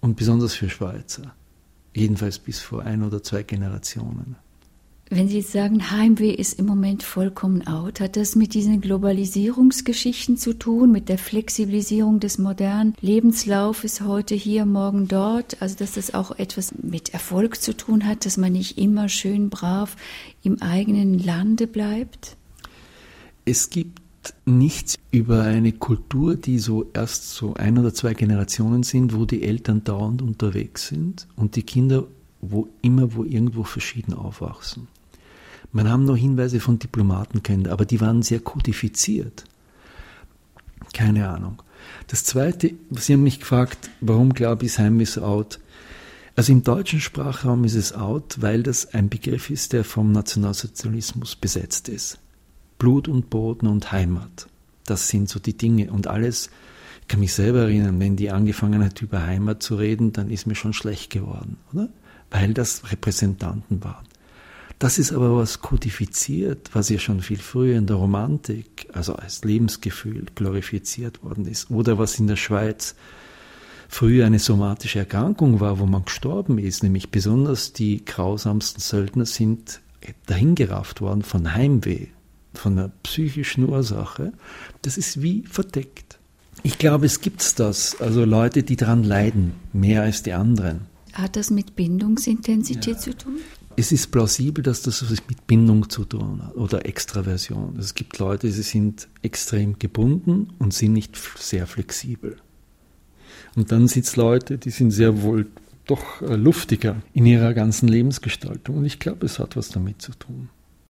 Und besonders für Schweizer. Jedenfalls bis vor ein oder zwei Generationen. Wenn Sie jetzt sagen, Heimweh ist im Moment vollkommen out, hat das mit diesen Globalisierungsgeschichten zu tun, mit der Flexibilisierung des modernen Lebenslaufes heute hier, morgen dort? Also, dass das auch etwas mit Erfolg zu tun hat, dass man nicht immer schön brav im eigenen Lande bleibt? Es gibt nichts über eine Kultur, die so erst so ein oder zwei Generationen sind, wo die Eltern dauernd unterwegs sind und die Kinder wo immer wo irgendwo verschieden aufwachsen. Man haben noch Hinweise von Diplomaten kennt, aber die waren sehr kodifiziert. Keine Ahnung. Das Zweite, Sie haben mich gefragt, warum glaube ich, Heim ist out? Also im deutschen Sprachraum ist es out, weil das ein Begriff ist, der vom Nationalsozialismus besetzt ist. Blut und Boden und Heimat. Das sind so die Dinge. Und alles, ich kann mich selber erinnern, wenn die angefangen hat, über Heimat zu reden, dann ist mir schon schlecht geworden, oder? Weil das Repräsentanten waren. Das ist aber was kodifiziert, was ja schon viel früher in der Romantik, also als Lebensgefühl glorifiziert worden ist. Oder was in der Schweiz früher eine somatische Erkrankung war, wo man gestorben ist, nämlich besonders die grausamsten Söldner sind dahingerafft worden von Heimweh, von einer psychischen Ursache. Das ist wie verdeckt. Ich glaube, es gibt das, also Leute, die daran leiden, mehr als die anderen. Hat das mit Bindungsintensität ja. zu tun? Es ist plausibel, dass das was mit Bindung zu tun hat oder Extraversion. Es gibt Leute, die sind extrem gebunden und sind nicht sehr flexibel. Und dann sind es Leute, die sind sehr wohl doch äh, luftiger in ihrer ganzen Lebensgestaltung. Und ich glaube, es hat was damit zu tun.